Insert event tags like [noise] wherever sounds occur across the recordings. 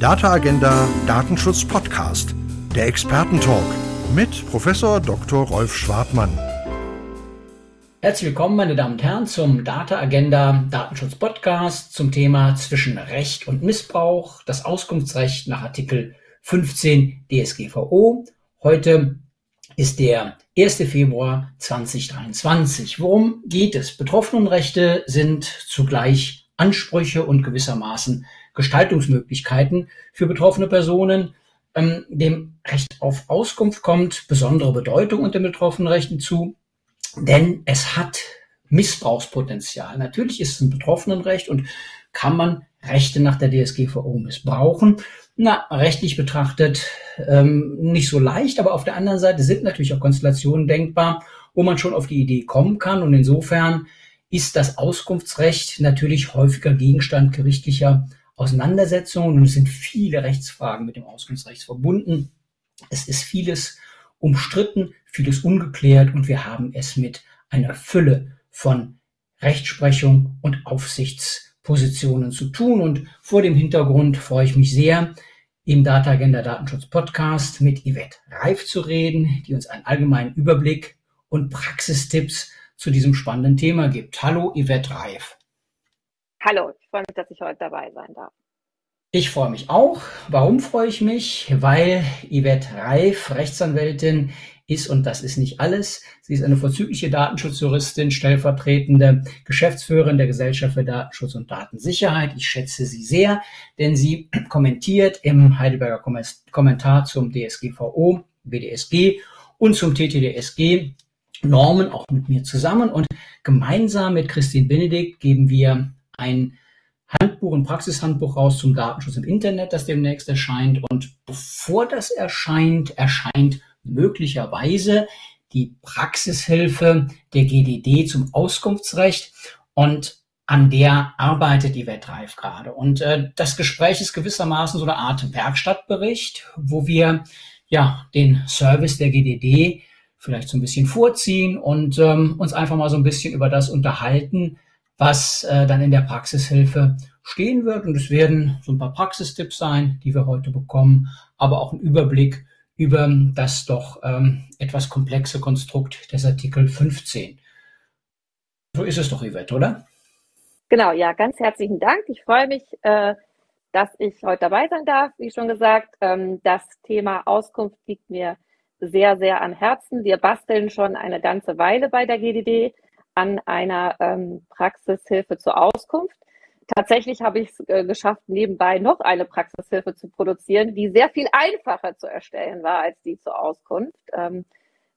Data Agenda Datenschutz Podcast, der Expertentalk mit Professor Dr. Rolf Schwartmann. Herzlich willkommen, meine Damen und Herren, zum Data Agenda Datenschutz Podcast zum Thema zwischen Recht und Missbrauch, das Auskunftsrecht nach Artikel 15 DSGVO. Heute ist der 1. Februar 2023. Worum geht es? Betroffenenrechte sind zugleich Ansprüche und gewissermaßen Gestaltungsmöglichkeiten für betroffene Personen. Ähm, dem Recht auf Auskunft kommt besondere Bedeutung unter Betroffenenrechten zu, denn es hat Missbrauchspotenzial. Natürlich ist es ein Betroffenenrecht und kann man Rechte nach der DSGVO missbrauchen. Na, rechtlich betrachtet ähm, nicht so leicht, aber auf der anderen Seite sind natürlich auch Konstellationen denkbar, wo man schon auf die Idee kommen kann. Und insofern ist das Auskunftsrecht natürlich häufiger Gegenstand gerichtlicher Auseinandersetzungen und es sind viele Rechtsfragen mit dem Auskunftsrecht verbunden. Es ist vieles umstritten, vieles ungeklärt und wir haben es mit einer Fülle von Rechtsprechung und Aufsichtspositionen zu tun. Und vor dem Hintergrund freue ich mich sehr, im Data Agenda Datenschutz Podcast mit Yvette Reif zu reden, die uns einen allgemeinen Überblick und Praxistipps zu diesem spannenden Thema gibt. Hallo Yvette Reif. Hallo, freue mich, dass ich heute dabei sein darf. Ich freue mich auch. Warum freue ich mich? Weil Yvette Reif, Rechtsanwältin, ist, und das ist nicht alles, sie ist eine vorzügliche Datenschutzjuristin, stellvertretende Geschäftsführerin der Gesellschaft für Datenschutz und Datensicherheit. Ich schätze sie sehr, denn sie [clears throat] kommentiert im Heidelberger Kommentar zum DSGVO, BDSG und zum TTDSG Normen auch mit mir zusammen und gemeinsam mit Christine Benedikt geben wir ein Handbuch, ein Praxishandbuch raus zum Datenschutz im Internet, das demnächst erscheint. Und bevor das erscheint, erscheint möglicherweise die Praxishilfe der GDD zum Auskunftsrecht. Und an der arbeitet die Wettreif gerade. Und äh, das Gespräch ist gewissermaßen so eine Art Werkstattbericht, wo wir ja den Service der GDD vielleicht so ein bisschen vorziehen und ähm, uns einfach mal so ein bisschen über das unterhalten, was äh, dann in der Praxishilfe stehen wird. Und es werden so ein paar Praxistipps sein, die wir heute bekommen, aber auch ein Überblick über das doch ähm, etwas komplexe Konstrukt des Artikel 15. So ist es doch, Yvette, oder? Genau, ja, ganz herzlichen Dank. Ich freue mich, äh, dass ich heute dabei sein darf. Wie schon gesagt, ähm, das Thema Auskunft liegt mir sehr, sehr am Herzen. Wir basteln schon eine ganze Weile bei der GDD an einer ähm, Praxishilfe zur Auskunft. Tatsächlich habe ich es äh, geschafft, nebenbei noch eine Praxishilfe zu produzieren, die sehr viel einfacher zu erstellen war als die zur Auskunft, ähm,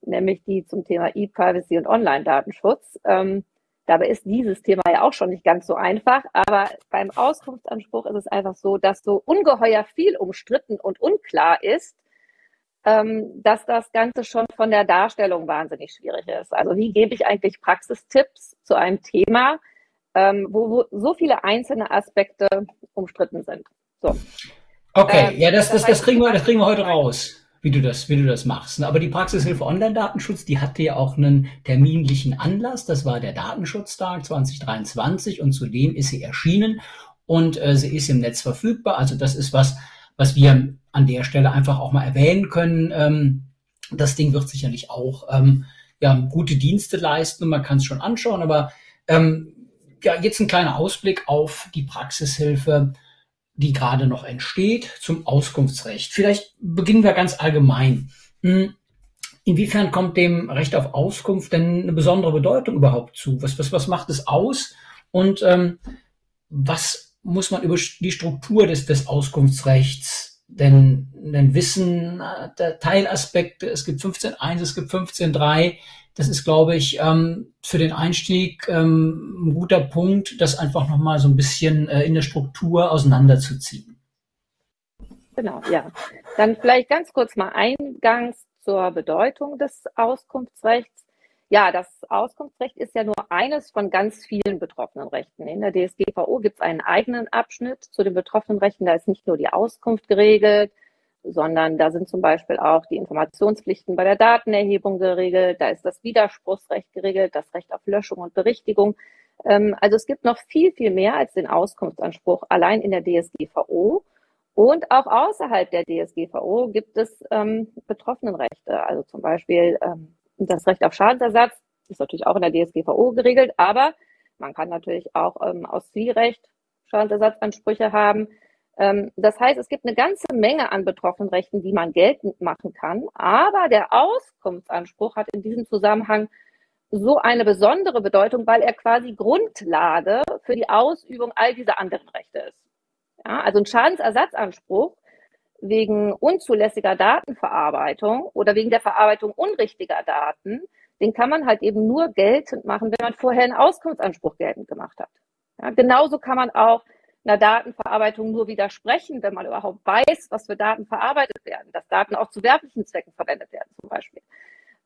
nämlich die zum Thema E-Privacy und Online-Datenschutz. Ähm, dabei ist dieses Thema ja auch schon nicht ganz so einfach, aber beim Auskunftsanspruch ist es einfach so, dass so ungeheuer viel umstritten und unklar ist, ähm, dass das Ganze schon von der Darstellung wahnsinnig schwierig ist. Also wie gebe ich eigentlich Praxistipps zu einem Thema, ähm, wo, wo so viele einzelne Aspekte umstritten sind. So. Okay, ähm, ja, das, das, das, kriegen wir, das kriegen wir heute raus wie du das, wie du das machst. Aber die Praxishilfe Online-Datenschutz, die hatte ja auch einen terminlichen Anlass. Das war der Datenschutztag 2023 und zudem ist sie erschienen und äh, sie ist im Netz verfügbar. Also das ist was, was wir an der Stelle einfach auch mal erwähnen können. Ähm, das Ding wird sicherlich auch ähm, ja, gute Dienste leisten und man kann es schon anschauen, aber ähm, ja, jetzt ein kleiner Ausblick auf die Praxishilfe, die gerade noch entsteht zum Auskunftsrecht. Vielleicht beginnen wir ganz allgemein. Hm, inwiefern kommt dem Recht auf Auskunft denn eine besondere Bedeutung überhaupt zu? Was, was, was macht es aus? Und ähm, was muss man über die Struktur des, des Auskunftsrechts denn, denn Wissen, der Teilaspekte, es gibt 15.1, es gibt 15.3. Das ist, glaube ich, ähm, für den Einstieg ähm, ein guter Punkt, das einfach nochmal so ein bisschen äh, in der Struktur auseinanderzuziehen. Genau, ja. Dann vielleicht ganz kurz mal eingangs zur Bedeutung des Auskunftsrechts. Ja, das Auskunftsrecht ist ja nur eines von ganz vielen betroffenen Rechten. In der DSGVO gibt es einen eigenen Abschnitt zu den betroffenen Rechten. Da ist nicht nur die Auskunft geregelt, sondern da sind zum Beispiel auch die Informationspflichten bei der Datenerhebung geregelt. Da ist das Widerspruchsrecht geregelt, das Recht auf Löschung und Berichtigung. Ähm, also es gibt noch viel, viel mehr als den Auskunftsanspruch allein in der DSGVO. Und auch außerhalb der DSGVO gibt es ähm, Betroffenenrechte, also zum Beispiel ähm, das Recht auf Schadensersatz ist natürlich auch in der DSGVO geregelt, aber man kann natürlich auch ähm, aus Zivilrecht Schadensersatzansprüche haben. Ähm, das heißt, es gibt eine ganze Menge an Betroffenenrechten, die man geltend machen kann, aber der Auskunftsanspruch hat in diesem Zusammenhang so eine besondere Bedeutung, weil er quasi Grundlage für die Ausübung all dieser anderen Rechte ist. Ja, also ein Schadensersatzanspruch wegen unzulässiger Datenverarbeitung oder wegen der Verarbeitung unrichtiger Daten, den kann man halt eben nur geltend machen, wenn man vorher einen Auskunftsanspruch geltend gemacht hat. Ja, genauso kann man auch einer Datenverarbeitung nur widersprechen, wenn man überhaupt weiß, was für Daten verarbeitet werden, dass Daten auch zu werblichen Zwecken verwendet werden zum Beispiel.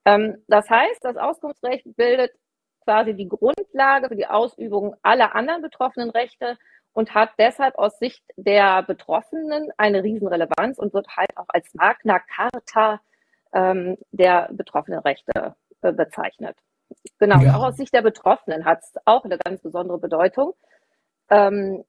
Ähm, das heißt, das Auskunftsrecht bildet quasi die Grundlage für die Ausübung aller anderen betroffenen Rechte und hat deshalb aus Sicht der Betroffenen eine Riesenrelevanz und wird halt auch als Magna Carta ähm, der betroffenen Rechte äh, bezeichnet. Genau, ja. auch aus Sicht der Betroffenen hat es auch eine ganz besondere Bedeutung. Ähm,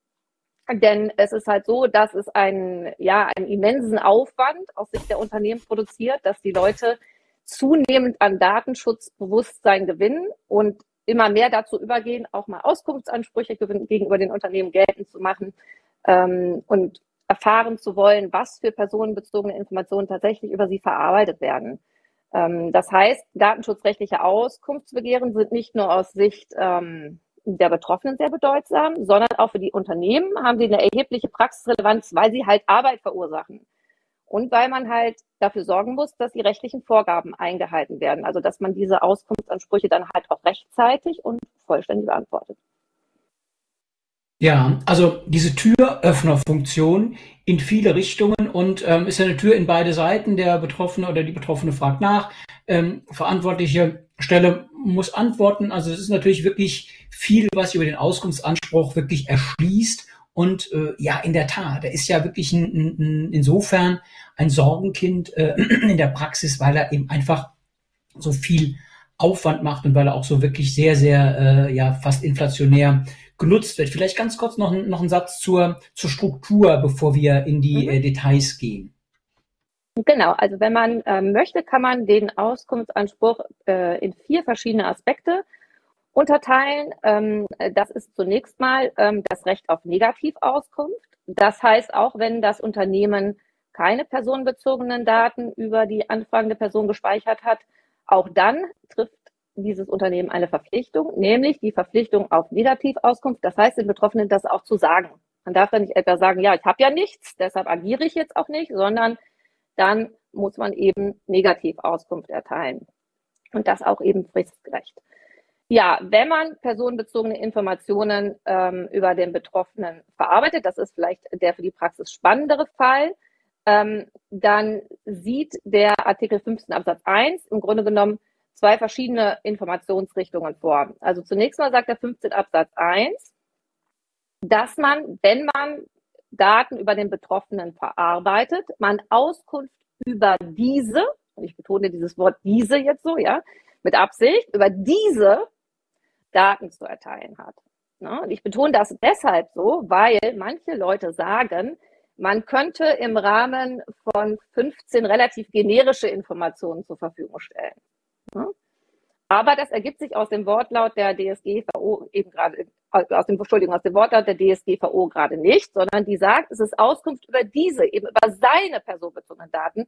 denn es ist halt so, dass es einen, ja, einen immensen Aufwand aus Sicht der Unternehmen produziert, dass die Leute zunehmend an Datenschutzbewusstsein gewinnen und immer mehr dazu übergehen, auch mal Auskunftsansprüche gegenüber den Unternehmen geltend zu machen ähm, und erfahren zu wollen, was für personenbezogene Informationen tatsächlich über sie verarbeitet werden. Ähm, das heißt, datenschutzrechtliche Auskunftsbegehren sind nicht nur aus Sicht ähm, der Betroffenen sehr bedeutsam, sondern auch für die Unternehmen haben sie eine erhebliche Praxisrelevanz, weil sie halt Arbeit verursachen und weil man halt dafür sorgen muss, dass die rechtlichen Vorgaben eingehalten werden. Also dass man diese Auskunftsansprüche dann halt auch rechtzeitig und vollständig beantwortet. Ja, also diese Türöffnerfunktion in viele Richtungen und ähm, ist ja eine Tür in beide Seiten. Der Betroffene oder die Betroffene fragt nach. Ähm, verantwortliche Stelle muss antworten. Also es ist natürlich wirklich viel, was über den Auskunftsanspruch wirklich erschließt und äh, ja, in der Tat, er ist ja wirklich ein, ein, insofern ein Sorgenkind äh, [clears throat] in der Praxis, weil er eben einfach so viel Aufwand macht und weil er auch so wirklich sehr, sehr, äh, ja, fast inflationär genutzt wird. Vielleicht ganz kurz noch, noch ein Satz zur, zur Struktur, bevor wir in die mhm. äh, Details gehen. Genau, also wenn man äh, möchte, kann man den Auskunftsanspruch äh, in vier verschiedene Aspekte unterteilen. Ähm, das ist zunächst mal ähm, das Recht auf Negativauskunft. Das heißt, auch wenn das Unternehmen keine personenbezogenen Daten über die anfragende Person gespeichert hat, auch dann trifft dieses Unternehmen eine Verpflichtung, nämlich die Verpflichtung auf Negativauskunft. Das heißt, den Betroffenen das auch zu sagen. Man darf dann nicht etwa sagen, ja, ich habe ja nichts, deshalb agiere ich jetzt auch nicht, sondern dann muss man eben Negativauskunft erteilen. Und das auch eben fristgerecht. Ja, wenn man personenbezogene Informationen ähm, über den Betroffenen verarbeitet, das ist vielleicht der für die Praxis spannendere Fall, ähm, dann sieht der Artikel 15 Absatz 1 im Grunde genommen zwei verschiedene Informationsrichtungen vor. Also zunächst mal sagt der 15 Absatz 1, dass man, wenn man Daten über den Betroffenen verarbeitet, man Auskunft über diese, und ich betone dieses Wort diese jetzt so, ja, mit Absicht, über diese Daten zu erteilen hat. Ne? Und ich betone das deshalb so, weil manche Leute sagen, man könnte im Rahmen von 15 relativ generische Informationen zur Verfügung stellen. Ne? Aber das ergibt sich aus dem Wortlaut der DSGVO eben gerade, aus dem, Entschuldigung, aus dem Wortlaut der DSGVO gerade nicht, sondern die sagt, es ist Auskunft über diese, eben über seine personenbezogenen Daten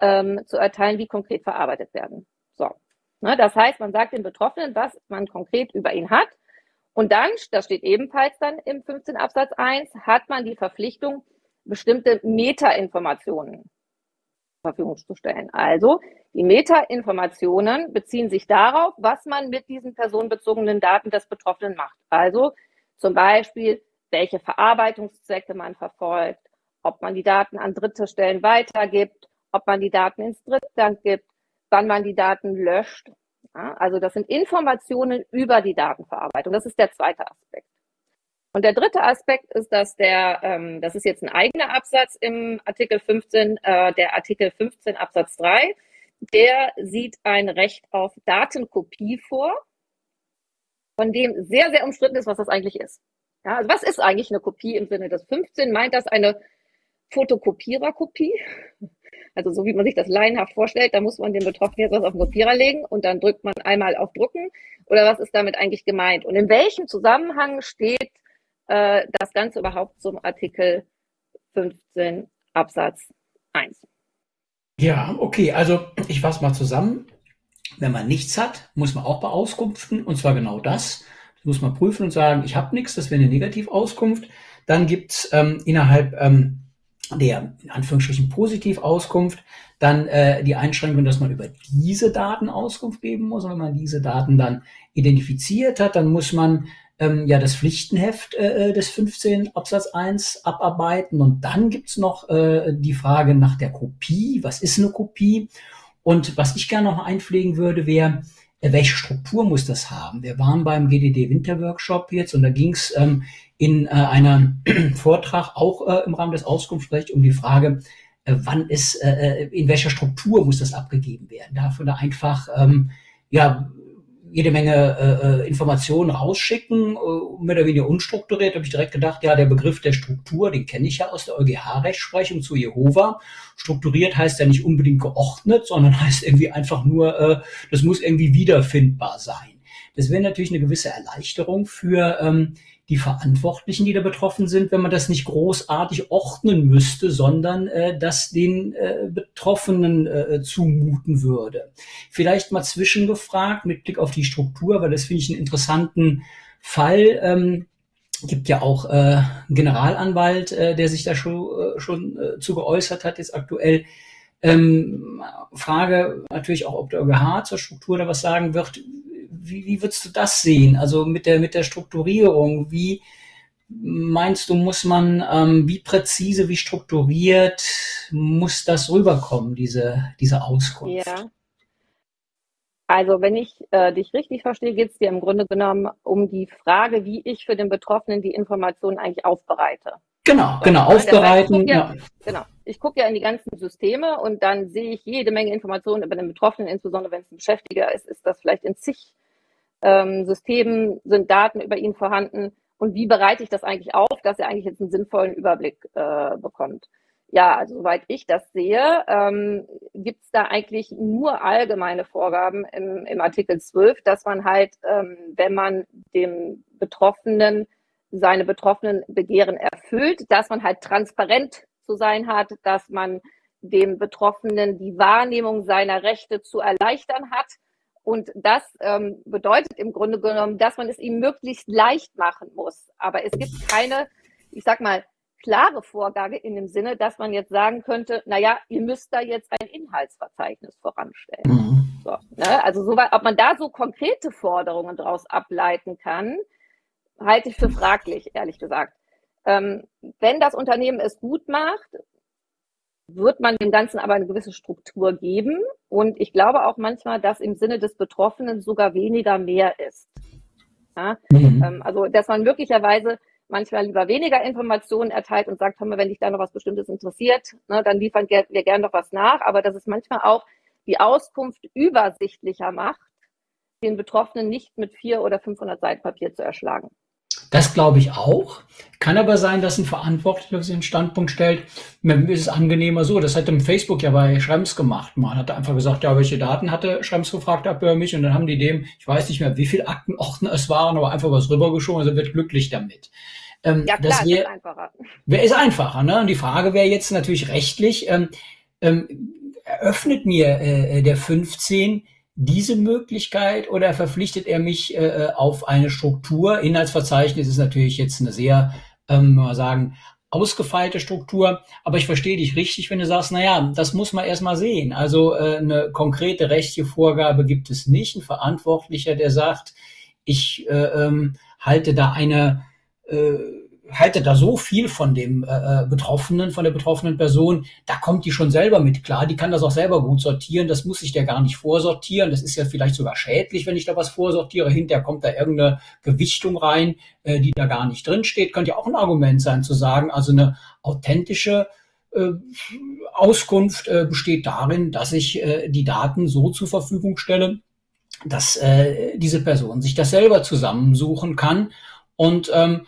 ähm, zu erteilen, die konkret verarbeitet werden. So. Ne, das heißt, man sagt den Betroffenen, was man konkret über ihn hat. Und dann, das steht ebenfalls dann im 15 Absatz 1, hat man die Verpflichtung, bestimmte Metainformationen zur Verfügung zu stellen. Also die Metainformationen beziehen sich darauf, was man mit diesen personenbezogenen Daten des Betroffenen macht. Also zum Beispiel, welche Verarbeitungszwecke man verfolgt, ob man die Daten an dritte Stellen weitergibt, ob man die Daten ins Drittland gibt, wann man die Daten löscht. Ja, also das sind Informationen über die Datenverarbeitung. Das ist der zweite Aspekt. Und der dritte Aspekt ist, dass der, ähm, das ist jetzt ein eigener Absatz im Artikel 15, äh, der Artikel 15 Absatz 3, der sieht ein Recht auf Datenkopie vor, von dem sehr, sehr umstritten ist, was das eigentlich ist. Ja, also was ist eigentlich eine Kopie im Sinne des 15? Meint das eine Fotokopiererkopie. Also so wie man sich das laienhaft vorstellt, da muss man den Betroffenen jetzt was auf den Kopierer legen und dann drückt man einmal auf Drucken. Oder was ist damit eigentlich gemeint? Und in welchem Zusammenhang steht äh, das Ganze überhaupt zum Artikel 15 Absatz 1? Ja, okay, also ich fasse mal zusammen. Wenn man nichts hat, muss man auch beauskunften, und zwar genau das. Das muss man prüfen und sagen, ich habe nichts, das wäre eine Negativauskunft. Dann gibt's ähm, innerhalb ähm, der in Anführungsstrichen Positivauskunft dann äh, die Einschränkung, dass man über diese Daten Auskunft geben muss. Und wenn man diese Daten dann identifiziert hat, dann muss man ähm, ja das Pflichtenheft äh, des 15 Absatz 1 abarbeiten. Und dann gibt's noch äh, die Frage nach der Kopie. Was ist eine Kopie? Und was ich gerne noch einpflegen würde, wäre, äh, welche Struktur muss das haben? Wir waren beim GDD Winterworkshop jetzt und da ging's ähm, in äh, einem [clears throat] Vortrag auch äh, im Rahmen des Auskunftsrechts um die Frage, äh, wann ist, äh, äh, in welcher Struktur muss das abgegeben werden? Man da einfach ähm, ja jede Menge äh, äh, Informationen rausschicken, äh, mehr oder weniger unstrukturiert, habe ich direkt gedacht, ja, der Begriff der Struktur, den kenne ich ja aus der EuGH-Rechtsprechung zu Jehova. Strukturiert heißt ja nicht unbedingt geordnet, sondern [laughs] heißt irgendwie einfach nur, äh, das muss irgendwie wiederfindbar sein. Das wäre natürlich eine gewisse Erleichterung für ähm, die Verantwortlichen, die da betroffen sind, wenn man das nicht großartig ordnen müsste, sondern äh, das den äh, Betroffenen äh, zumuten würde. Vielleicht mal zwischengefragt mit Blick auf die Struktur, weil das finde ich einen interessanten Fall. Ähm, gibt ja auch äh, Generalanwalt, äh, der sich da schon, äh, schon äh, zu geäußert hat, jetzt aktuell. Ähm, Frage natürlich auch, ob der EuGH zur Struktur da was sagen wird wie, wie würdest du das sehen? Also mit der, mit der Strukturierung, wie meinst du, muss man, ähm, wie präzise, wie strukturiert muss das rüberkommen, diese, diese Auskunft? Ja. Also wenn ich äh, dich richtig verstehe, geht es dir im Grunde genommen um die Frage, wie ich für den Betroffenen die Informationen eigentlich aufbereite. Genau, genau, ne, aufbereiten. Ja, ja. Genau. Ich gucke ja in die ganzen Systeme und dann sehe ich jede Menge Informationen über den Betroffenen, insbesondere wenn es ein Beschäftiger ist, ist das vielleicht in zig ähm, Systemen sind Daten über ihn vorhanden und wie bereite ich das eigentlich auf, dass er eigentlich jetzt einen sinnvollen Überblick äh, bekommt. Ja, also soweit ich das sehe, ähm, gibt es da eigentlich nur allgemeine Vorgaben im, im Artikel 12, dass man halt, ähm, wenn man dem Betroffenen seine betroffenen Begehren erfüllt, dass man halt transparent zu sein hat, dass man dem Betroffenen die Wahrnehmung seiner Rechte zu erleichtern hat, und das ähm, bedeutet im Grunde genommen, dass man es ihm möglichst leicht machen muss. Aber es gibt keine, ich sag mal, klare Vorgabe in dem Sinne, dass man jetzt sagen könnte, na ja, ihr müsst da jetzt ein Inhaltsverzeichnis voranstellen. Mhm. So, ne? Also so, ob man da so konkrete Forderungen daraus ableiten kann, halte ich für fraglich, ehrlich gesagt. Ähm, wenn das Unternehmen es gut macht, wird man dem Ganzen aber eine gewisse Struktur geben. Und ich glaube auch manchmal, dass im Sinne des Betroffenen sogar weniger mehr ist. Ja? Mhm. Ähm, also, dass man möglicherweise manchmal lieber weniger Informationen erteilt und sagt, hör mal, wenn dich da noch was Bestimmtes interessiert, ne, dann liefern wir gerne noch was nach. Aber dass es manchmal auch die Auskunft übersichtlicher macht, den Betroffenen nicht mit vier oder 500 Seiten Papier zu erschlagen. Das glaube ich auch. Kann aber sein, dass ein Verantwortlicher sich den Standpunkt stellt, mir ist es angenehmer so. Das hat im Facebook ja bei Schrems gemacht. Man hat einfach gesagt, ja, welche Daten hatte Schrems gefragt über mich und dann haben die dem, ich weiß nicht mehr, wie viele Aktenordner es waren, aber einfach was rübergeschoben, also wird glücklich damit. Ähm, ja, klar, das wär, ist einfacher. Wer ist einfacher, ne? Und die Frage wäre jetzt natürlich rechtlich, ähm, ähm, eröffnet mir äh, der 15 diese Möglichkeit oder verpflichtet er mich äh, äh, auf eine Struktur? Inhaltsverzeichnis ist natürlich jetzt eine sehr, ähm, mal sagen, ausgefeilte Struktur, aber ich verstehe dich richtig, wenn du sagst, na ja, das muss man erstmal sehen. Also äh, eine konkrete rechtliche Vorgabe gibt es nicht. Ein Verantwortlicher, der sagt, ich äh, ähm, halte da eine äh, halte da so viel von dem äh, äh, Betroffenen, von der betroffenen Person, da kommt die schon selber mit klar, die kann das auch selber gut sortieren, das muss ich der gar nicht vorsortieren, das ist ja vielleicht sogar schädlich, wenn ich da was vorsortiere, hinterher kommt da irgendeine Gewichtung rein, äh, die da gar nicht drin steht, könnte ja auch ein Argument sein zu sagen, also eine authentische äh, Auskunft äh, besteht darin, dass ich äh, die Daten so zur Verfügung stelle, dass äh, diese Person sich das selber zusammensuchen kann. Und ähm,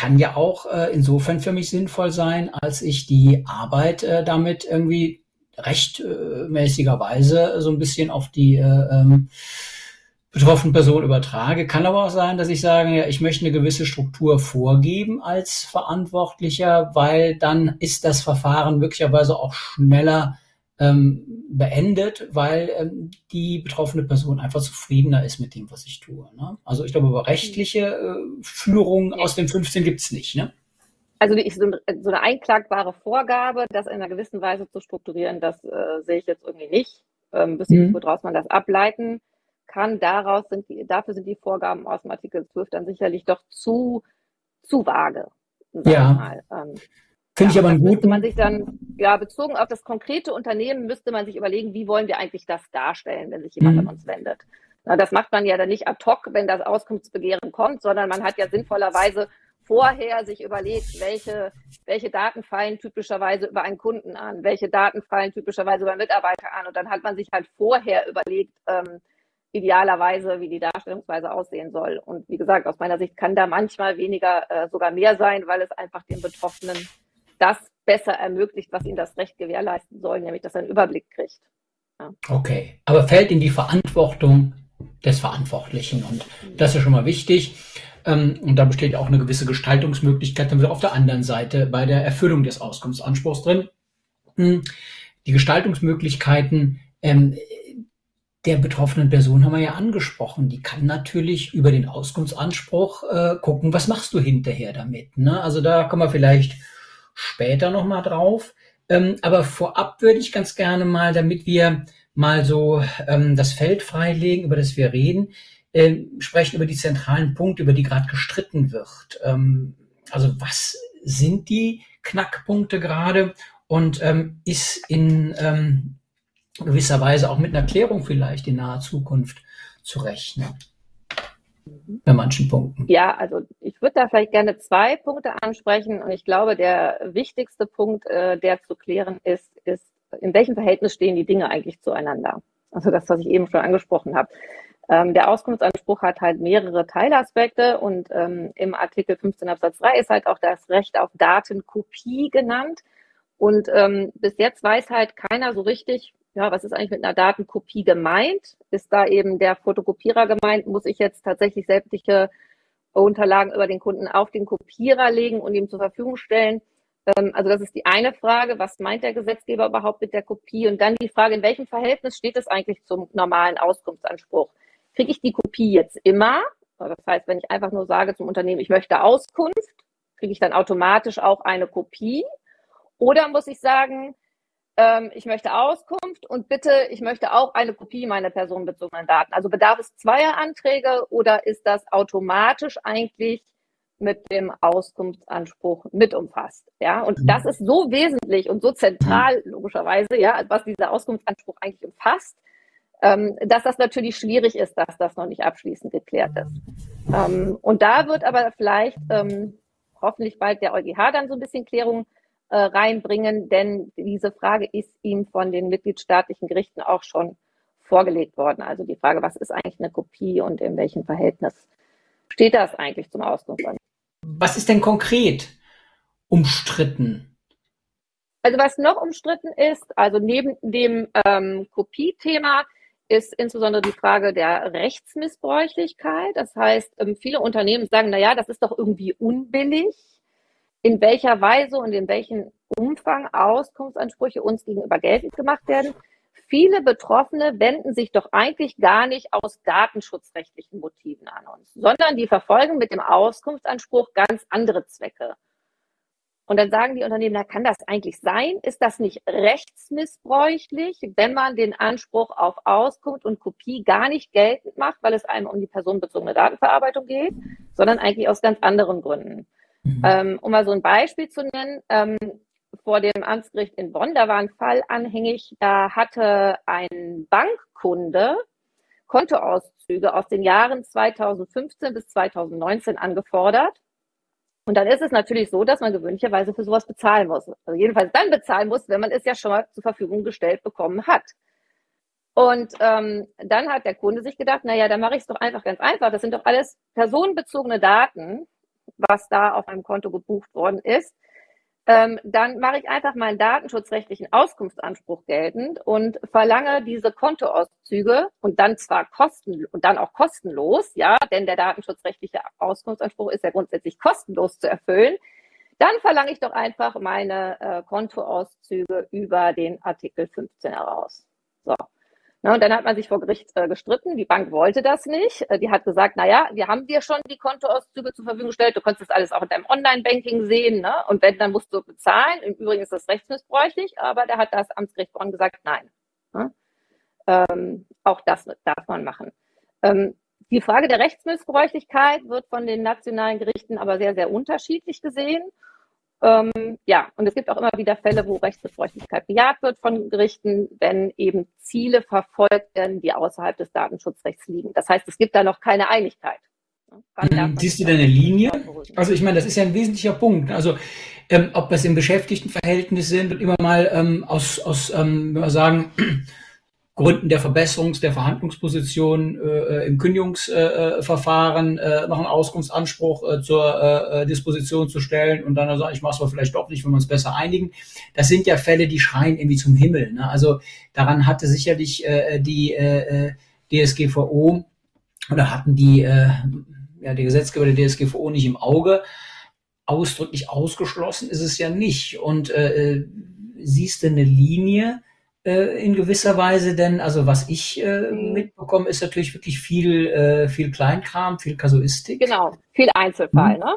kann ja auch äh, insofern für mich sinnvoll sein, als ich die Arbeit äh, damit irgendwie rechtmäßigerweise so ein bisschen auf die äh, ähm, betroffene Person übertrage. Kann aber auch sein, dass ich sage, ja, ich möchte eine gewisse Struktur vorgeben als Verantwortlicher, weil dann ist das Verfahren möglicherweise auch schneller ähm, beendet, weil ähm, die betroffene Person einfach zufriedener ist mit dem, was ich tue. Ne? Also ich glaube, über rechtliche äh, Führung aus dem 15 gibt's nicht. Ne? Also die, so, eine einklagbare Vorgabe, das in einer gewissen Weise zu strukturieren, das äh, sehe ich jetzt irgendwie nicht. Ähm, wissen mhm. woraus man das ableiten kann. Daraus sind die, dafür sind die Vorgaben aus dem Artikel 12 dann sicherlich doch zu, zu vage. Ja. Ähm, Finde ja, ich aber einen guten. man sich dann, ja, bezogen auf das konkrete Unternehmen müsste man sich überlegen, wie wollen wir eigentlich das darstellen, wenn sich jemand mhm. an uns wendet. Na, das macht man ja dann nicht ad hoc, wenn das Auskunftsbegehren kommt, sondern man hat ja sinnvollerweise vorher sich überlegt, welche, welche Daten fallen typischerweise über einen Kunden an, welche Daten fallen typischerweise über einen Mitarbeiter an. Und dann hat man sich halt vorher überlegt, ähm, idealerweise, wie die Darstellungsweise aussehen soll. Und wie gesagt, aus meiner Sicht kann da manchmal weniger äh, sogar mehr sein, weil es einfach den Betroffenen das besser ermöglicht, was ihnen das Recht gewährleisten soll, nämlich dass er einen Überblick kriegt. Ja. Okay, aber fällt in die Verantwortung des Verantwortlichen und das ist schon mal wichtig. Ähm, und da besteht auch eine gewisse Gestaltungsmöglichkeit dann wieder auf der anderen Seite bei der Erfüllung des Auskunftsanspruchs drin. Hm, die Gestaltungsmöglichkeiten ähm, der betroffenen Person haben wir ja angesprochen. Die kann natürlich über den Auskunftsanspruch äh, gucken, was machst du hinterher damit. Ne? Also da kommen wir vielleicht später nochmal drauf. Ähm, aber vorab würde ich ganz gerne mal, damit wir mal so ähm, das Feld freilegen, über das wir reden, äh, sprechen über die zentralen Punkte, über die gerade gestritten wird. Ähm, also was sind die Knackpunkte gerade und ähm, ist in ähm, gewisser Weise auch mit einer Klärung vielleicht in naher Zukunft zu rechnen? Bei manchen Punkten. Ja, also ich würde da vielleicht gerne zwei Punkte ansprechen und ich glaube, der wichtigste Punkt, äh, der zu klären ist, ist, in welchem Verhältnis stehen die Dinge eigentlich zueinander? Also das, was ich eben schon angesprochen habe. Ähm, der Auskunftsanspruch hat halt mehrere Teilaspekte und ähm, im Artikel 15 Absatz 3 ist halt auch das Recht auf Datenkopie genannt. Und ähm, bis jetzt weiß halt keiner so richtig, ja, was ist eigentlich mit einer Datenkopie gemeint? Ist da eben der Fotokopierer gemeint? Muss ich jetzt tatsächlich sämtliche Unterlagen über den Kunden auf den Kopierer legen und ihm zur Verfügung stellen? Ähm, also das ist die eine Frage, was meint der Gesetzgeber überhaupt mit der Kopie? Und dann die Frage, in welchem Verhältnis steht es eigentlich zum normalen Auskunftsanspruch? kriege ich die Kopie jetzt immer. Das heißt, wenn ich einfach nur sage zum Unternehmen, ich möchte Auskunft, kriege ich dann automatisch auch eine Kopie. Oder muss ich sagen, ähm, ich möchte Auskunft und bitte, ich möchte auch eine Kopie meiner personenbezogenen Daten. Also bedarf es zweier Anträge oder ist das automatisch eigentlich mit dem Auskunftsanspruch mit umfasst? Ja, und mhm. das ist so wesentlich und so zentral, logischerweise, ja, was dieser Auskunftsanspruch eigentlich umfasst, ähm, dass das natürlich schwierig ist, dass das noch nicht abschließend geklärt ist. Ähm, und da wird aber vielleicht ähm, hoffentlich bald der EuGH dann so ein bisschen Klärung äh, reinbringen, denn diese Frage ist ihm von den mitgliedstaatlichen Gerichten auch schon vorgelegt worden. Also die Frage, was ist eigentlich eine Kopie und in welchem Verhältnis steht das eigentlich zum Auskunft? Was ist denn konkret umstritten? Also was noch umstritten ist, also neben dem ähm, Kopiethema ist insbesondere die Frage der Rechtsmissbräuchlichkeit. Das heißt, ähm, viele Unternehmen sagen, na ja, das ist doch irgendwie unbillig, in welcher Weise und in welchem Umfang Auskunftsansprüche uns gegenüber geltend gemacht werden. Viele Betroffene wenden sich doch eigentlich gar nicht aus datenschutzrechtlichen Motiven an uns, sondern die verfolgen mit dem Auskunftsanspruch ganz andere Zwecke. Und dann sagen die Unternehmen, na, kann das eigentlich sein? Ist das nicht rechtsmissbräuchlich, wenn man den Anspruch auf Auskunft und Kopie gar nicht geltend macht, weil es einem um die personenbezogene Datenverarbeitung geht, sondern eigentlich aus ganz anderen Gründen? Mhm. Ähm, um mal so ein Beispiel zu nennen, ähm, vor dem Amtsgericht in Bonn, da war ein Fall anhängig, da hatte ein Bankkunde Kontoauszüge aus den Jahren 2015 bis 2019 angefordert und dann ist es natürlich so, dass man gewöhnlicherweise für sowas bezahlen muss. Also jedenfalls dann bezahlen muss, wenn man es ja schon mal zur Verfügung gestellt bekommen hat. Und ähm, dann hat der Kunde sich gedacht, naja, dann mache ich es doch einfach ganz einfach. Das sind doch alles personenbezogene Daten. Was da auf meinem Konto gebucht worden ist, ähm, dann mache ich einfach meinen datenschutzrechtlichen Auskunftsanspruch geltend und verlange diese Kontoauszüge und dann zwar kosten und dann auch kostenlos, ja, denn der datenschutzrechtliche Auskunftsanspruch ist ja grundsätzlich kostenlos zu erfüllen. Dann verlange ich doch einfach meine äh, Kontoauszüge über den Artikel 15 heraus. So. Na, und dann hat man sich vor Gericht äh, gestritten. Die Bank wollte das nicht. Äh, die hat gesagt, na ja, wir haben dir schon die Kontoauszüge zur Verfügung gestellt. Du konntest das alles auch in deinem Online-Banking sehen. Ne? Und wenn, dann musst du bezahlen. Im Übrigen ist das rechtsmissbräuchlich, aber da hat das Amtsgericht Bonn gesagt, nein. Ne? Ähm, auch das darf man machen. Ähm, die Frage der Rechtsmissbräuchlichkeit wird von den nationalen Gerichten aber sehr, sehr unterschiedlich gesehen. Ähm, ja, und es gibt auch immer wieder Fälle, wo Rechtsbefreudigkeit bejaht wird von Gerichten, wenn eben Ziele verfolgt werden, die außerhalb des Datenschutzrechts liegen. Das heißt, es gibt da noch keine Einigkeit. Hm, siehst du deine Linie? Also ich meine, das ist ja ein wesentlicher Punkt. Also ähm, ob das im Beschäftigtenverhältnis sind und immer mal ähm, aus, aus ähm, wenn wir sagen, Gründen der Verbesserung der Verhandlungsposition äh, im Kündigungsverfahren äh, noch einen Auskunftsanspruch äh, zur äh, Disposition zu stellen und dann also ich mache es vielleicht doch nicht, wenn wir uns besser einigen. Das sind ja Fälle, die schreien irgendwie zum Himmel. Ne? Also daran hatte sicherlich äh, die äh, DSGVO oder hatten die äh, ja, die Gesetzgeber der DSGVO nicht im Auge. Ausdrücklich ausgeschlossen ist es ja nicht. Und äh, äh siehst du eine Linie, äh, in gewisser Weise, denn also was ich äh, mhm. mitbekomme, ist natürlich wirklich viel, äh, viel Kleinkram, viel Kasuistik. Genau, viel Einzelfall. Mhm. Ne?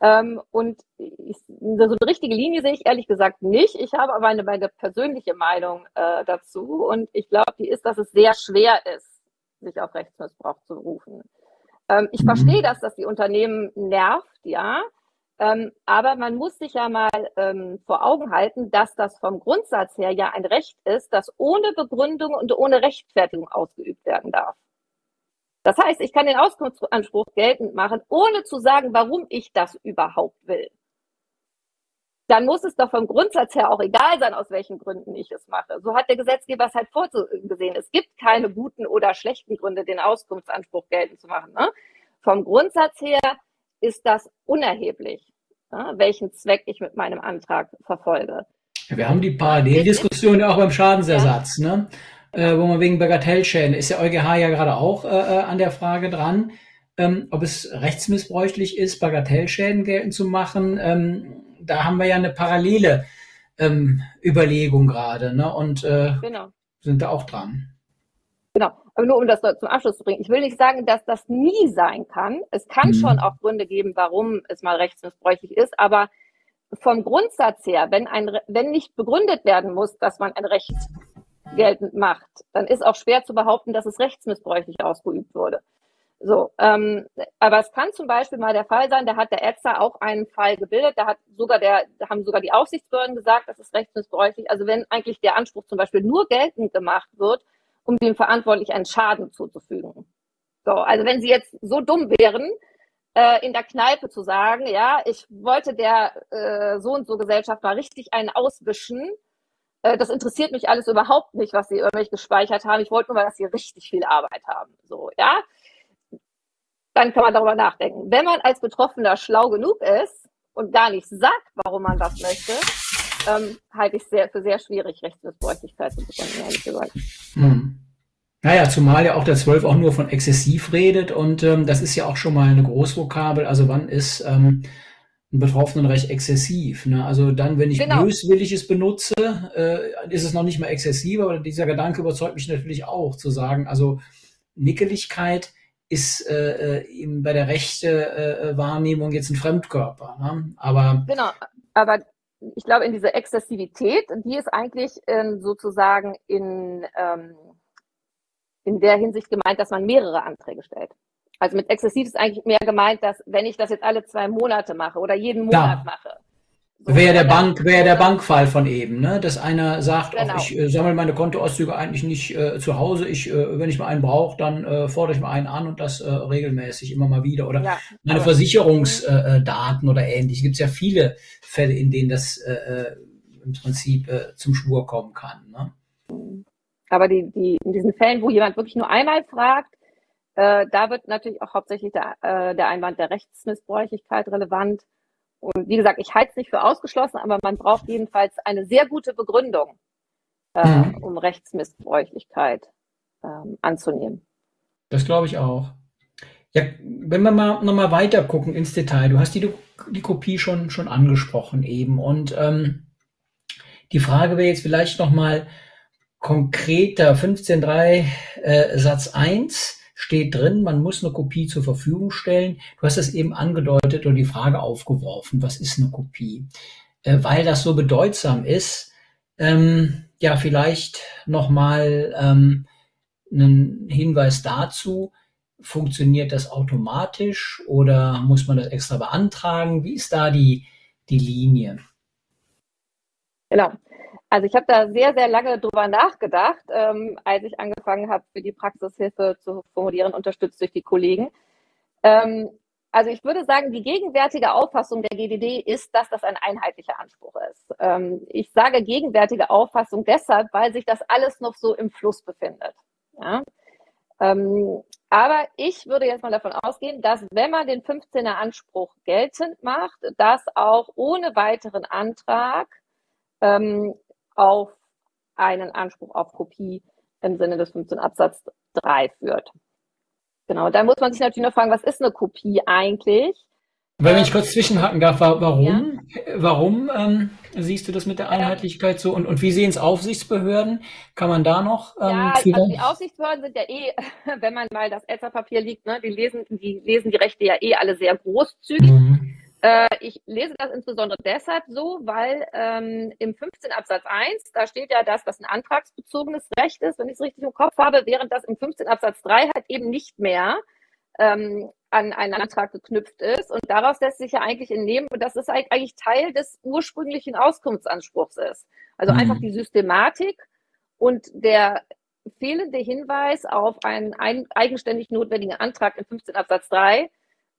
Ähm, und ich, so eine richtige Linie sehe ich ehrlich gesagt nicht. Ich habe aber eine, meine persönliche Meinung äh, dazu und ich glaube, die ist, dass es sehr schwer ist, sich auf Rechtsmissbrauch zu berufen. Ähm, ich mhm. verstehe das, dass die Unternehmen nervt, ja. Ähm, aber man muss sich ja mal ähm, vor Augen halten, dass das vom Grundsatz her ja ein Recht ist, das ohne Begründung und ohne Rechtfertigung ausgeübt werden darf. Das heißt, ich kann den Auskunftsanspruch geltend machen, ohne zu sagen, warum ich das überhaupt will. Dann muss es doch vom Grundsatz her auch egal sein, aus welchen Gründen ich es mache. So hat der Gesetzgeber es halt vorgesehen. Es gibt keine guten oder schlechten Gründe, den Auskunftsanspruch geltend zu machen. Ne? Vom Grundsatz her ist das unerheblich, ja, welchen Zweck ich mit meinem Antrag verfolge. wir haben die Paralleldiskussion ja auch beim Schadensersatz, ja. ne? Äh, wo man wegen Bagatellschäden, ist der EuGH ja gerade auch äh, äh, an der Frage dran, ähm, ob es rechtsmissbräuchlich ist, Bagatellschäden geltend zu machen. Ähm, da haben wir ja eine parallele ähm, Überlegung gerade, ne? Und äh, genau. sind da auch dran. Genau. Aber nur um das zum Abschluss zu bringen. Ich will nicht sagen, dass das nie sein kann. Es kann mhm. schon auch Gründe geben, warum es mal rechtsmissbräuchlich ist. Aber vom Grundsatz her, wenn ein, wenn nicht begründet werden muss, dass man ein Recht geltend macht, dann ist auch schwer zu behaupten, dass es rechtsmissbräuchlich ausgeübt wurde. So, ähm, aber es kann zum Beispiel mal der Fall sein, da hat der ETSA auch einen Fall gebildet, da hat sogar der, da haben sogar die Aufsichtsbehörden gesagt, das ist rechtsmissbräuchlich. Also wenn eigentlich der Anspruch zum Beispiel nur geltend gemacht wird, um dem Verantwortlichen einen Schaden zuzufügen. So, also wenn Sie jetzt so dumm wären, äh, in der Kneipe zu sagen, ja, ich wollte der äh, so und so Gesellschaft mal richtig einen auswischen, äh, das interessiert mich alles überhaupt nicht, was Sie über mich gespeichert haben. Ich wollte nur mal, dass Sie richtig viel Arbeit haben. So, ja. Dann kann man darüber nachdenken. Wenn man als Betroffener schlau genug ist und gar nicht sagt, warum man das möchte, ähm, halte ich sehr, für sehr schwierig, Rechtsmissbräuchlichkeit zu begründen, ehrlich gesagt. Hm. Naja, zumal ja auch der 12 auch nur von exzessiv redet und ähm, das ist ja auch schon mal eine Großvokabel. Also wann ist ähm, ein Betroffenenrecht exzessiv? Ne? Also dann, wenn ich genau. böswillig es benutze, äh, ist es noch nicht mal exzessiv, aber dieser Gedanke überzeugt mich natürlich auch, zu sagen, also Nickeligkeit ist äh, äh eben bei der rechte äh, Wahrnehmung jetzt ein Fremdkörper. Ne? Aber genau, aber ich glaube, in dieser Exzessivität, die ist eigentlich ähm, sozusagen in, ähm, in der Hinsicht gemeint, dass man mehrere Anträge stellt. Also mit exzessiv ist eigentlich mehr gemeint, dass wenn ich das jetzt alle zwei Monate mache oder jeden Monat ja. mache, so, wäre der Bank, wäre der Bankfall von eben, ne? Dass einer sagt, genau. ich äh, sammle meine Kontoauszüge eigentlich nicht äh, zu Hause. Ich, äh, wenn ich mal einen brauche, dann äh, fordere ich mal einen an und das äh, regelmäßig immer mal wieder. Oder ja, meine Versicherungsdaten äh, oder ähnlich. Gibt es ja viele Fälle, in denen das äh, äh, im Prinzip äh, zum Schwur kommen kann. Ne? Aber die, die, in diesen Fällen, wo jemand wirklich nur einmal fragt, Äh, da wird natürlich auch hauptsächlich der, äh, der Einwand der Rechtsmissbräuchlichkeit relevant. Und wie gesagt, ich halte es nicht für ausgeschlossen, aber man braucht jedenfalls eine sehr gute Begründung, äh, mhm. um Rechtsmissbräuchlichkeit ähm, anzunehmen. Das glaube ich auch. Ja, wenn wir mal nochmal weiter gucken ins Detail, du hast die, die Kopie schon, schon angesprochen eben und ähm, die Frage wäre jetzt vielleicht nochmal konkreter, 15.3 äh, Satz 1 steht drin, man muss eine Kopie zur Verfügung stellen. Du hast es eben angedeutet und die Frage aufgeworfen, was ist eine Kopie? Äh, weil das so bedeutsam ist, ähm, ja, vielleicht nochmal ähm, einen Hinweis dazu, funktioniert das automatisch oder muss man das extra beantragen? Wie ist da die, die Linie? Genau. Also ich habe da sehr, sehr lange drüber nachgedacht, ähm, als ich angefangen habe, für die Praxishilfe zu formulieren, unterstützt durch die Kollegen. Ähm, also ich würde sagen, die gegenwärtige Auffassung der GDD ist, dass das ein einheitlicher Anspruch ist. Ähm, ich sage gegenwärtige Auffassung deshalb, weil sich das alles noch so im Fluss befindet. Ja? Ähm, aber ich würde jetzt mal davon ausgehen, dass wenn man den 15er Anspruch geltend macht, dass auch ohne weiteren Antrag ähm, auf einen Anspruch auf Kopie im Sinne des 15 Absatz 3 führt. Genau, da muss man sich natürlich noch fragen, was ist eine Kopie eigentlich? Wenn ich kurz zwischenhaken darf, warum, ja. warum ähm, siehst du das mit der Einheitlichkeit so und, und wie sehen es Aufsichtsbehörden? Kann man da noch? Ähm, ja, also die Aufsichtsbehörden sind ja eh, [laughs] wenn man mal das Elster-Papier liegt, ne, die lesen, die lesen die Rechte ja eh alle sehr großzügig. Mhm. Äh, ich lese das insbesondere deshalb so, weil ähm, im 15 Absatz 1, da steht ja das, was ein antragsbezogenes Recht ist, wenn ich es richtig im Kopf habe, während das im 15 Absatz 3 halt eben nicht mehr ähm, an einen Antrag geknüpft ist. Und daraus lässt sich ja eigentlich entnehmen, dass es eigentlich Teil des ursprünglichen Auskunftsanspruchs ist. Also mhm. einfach die Systematik und der fehlende Hinweis auf einen ein, eigenständig notwendigen Antrag in 15 Absatz 3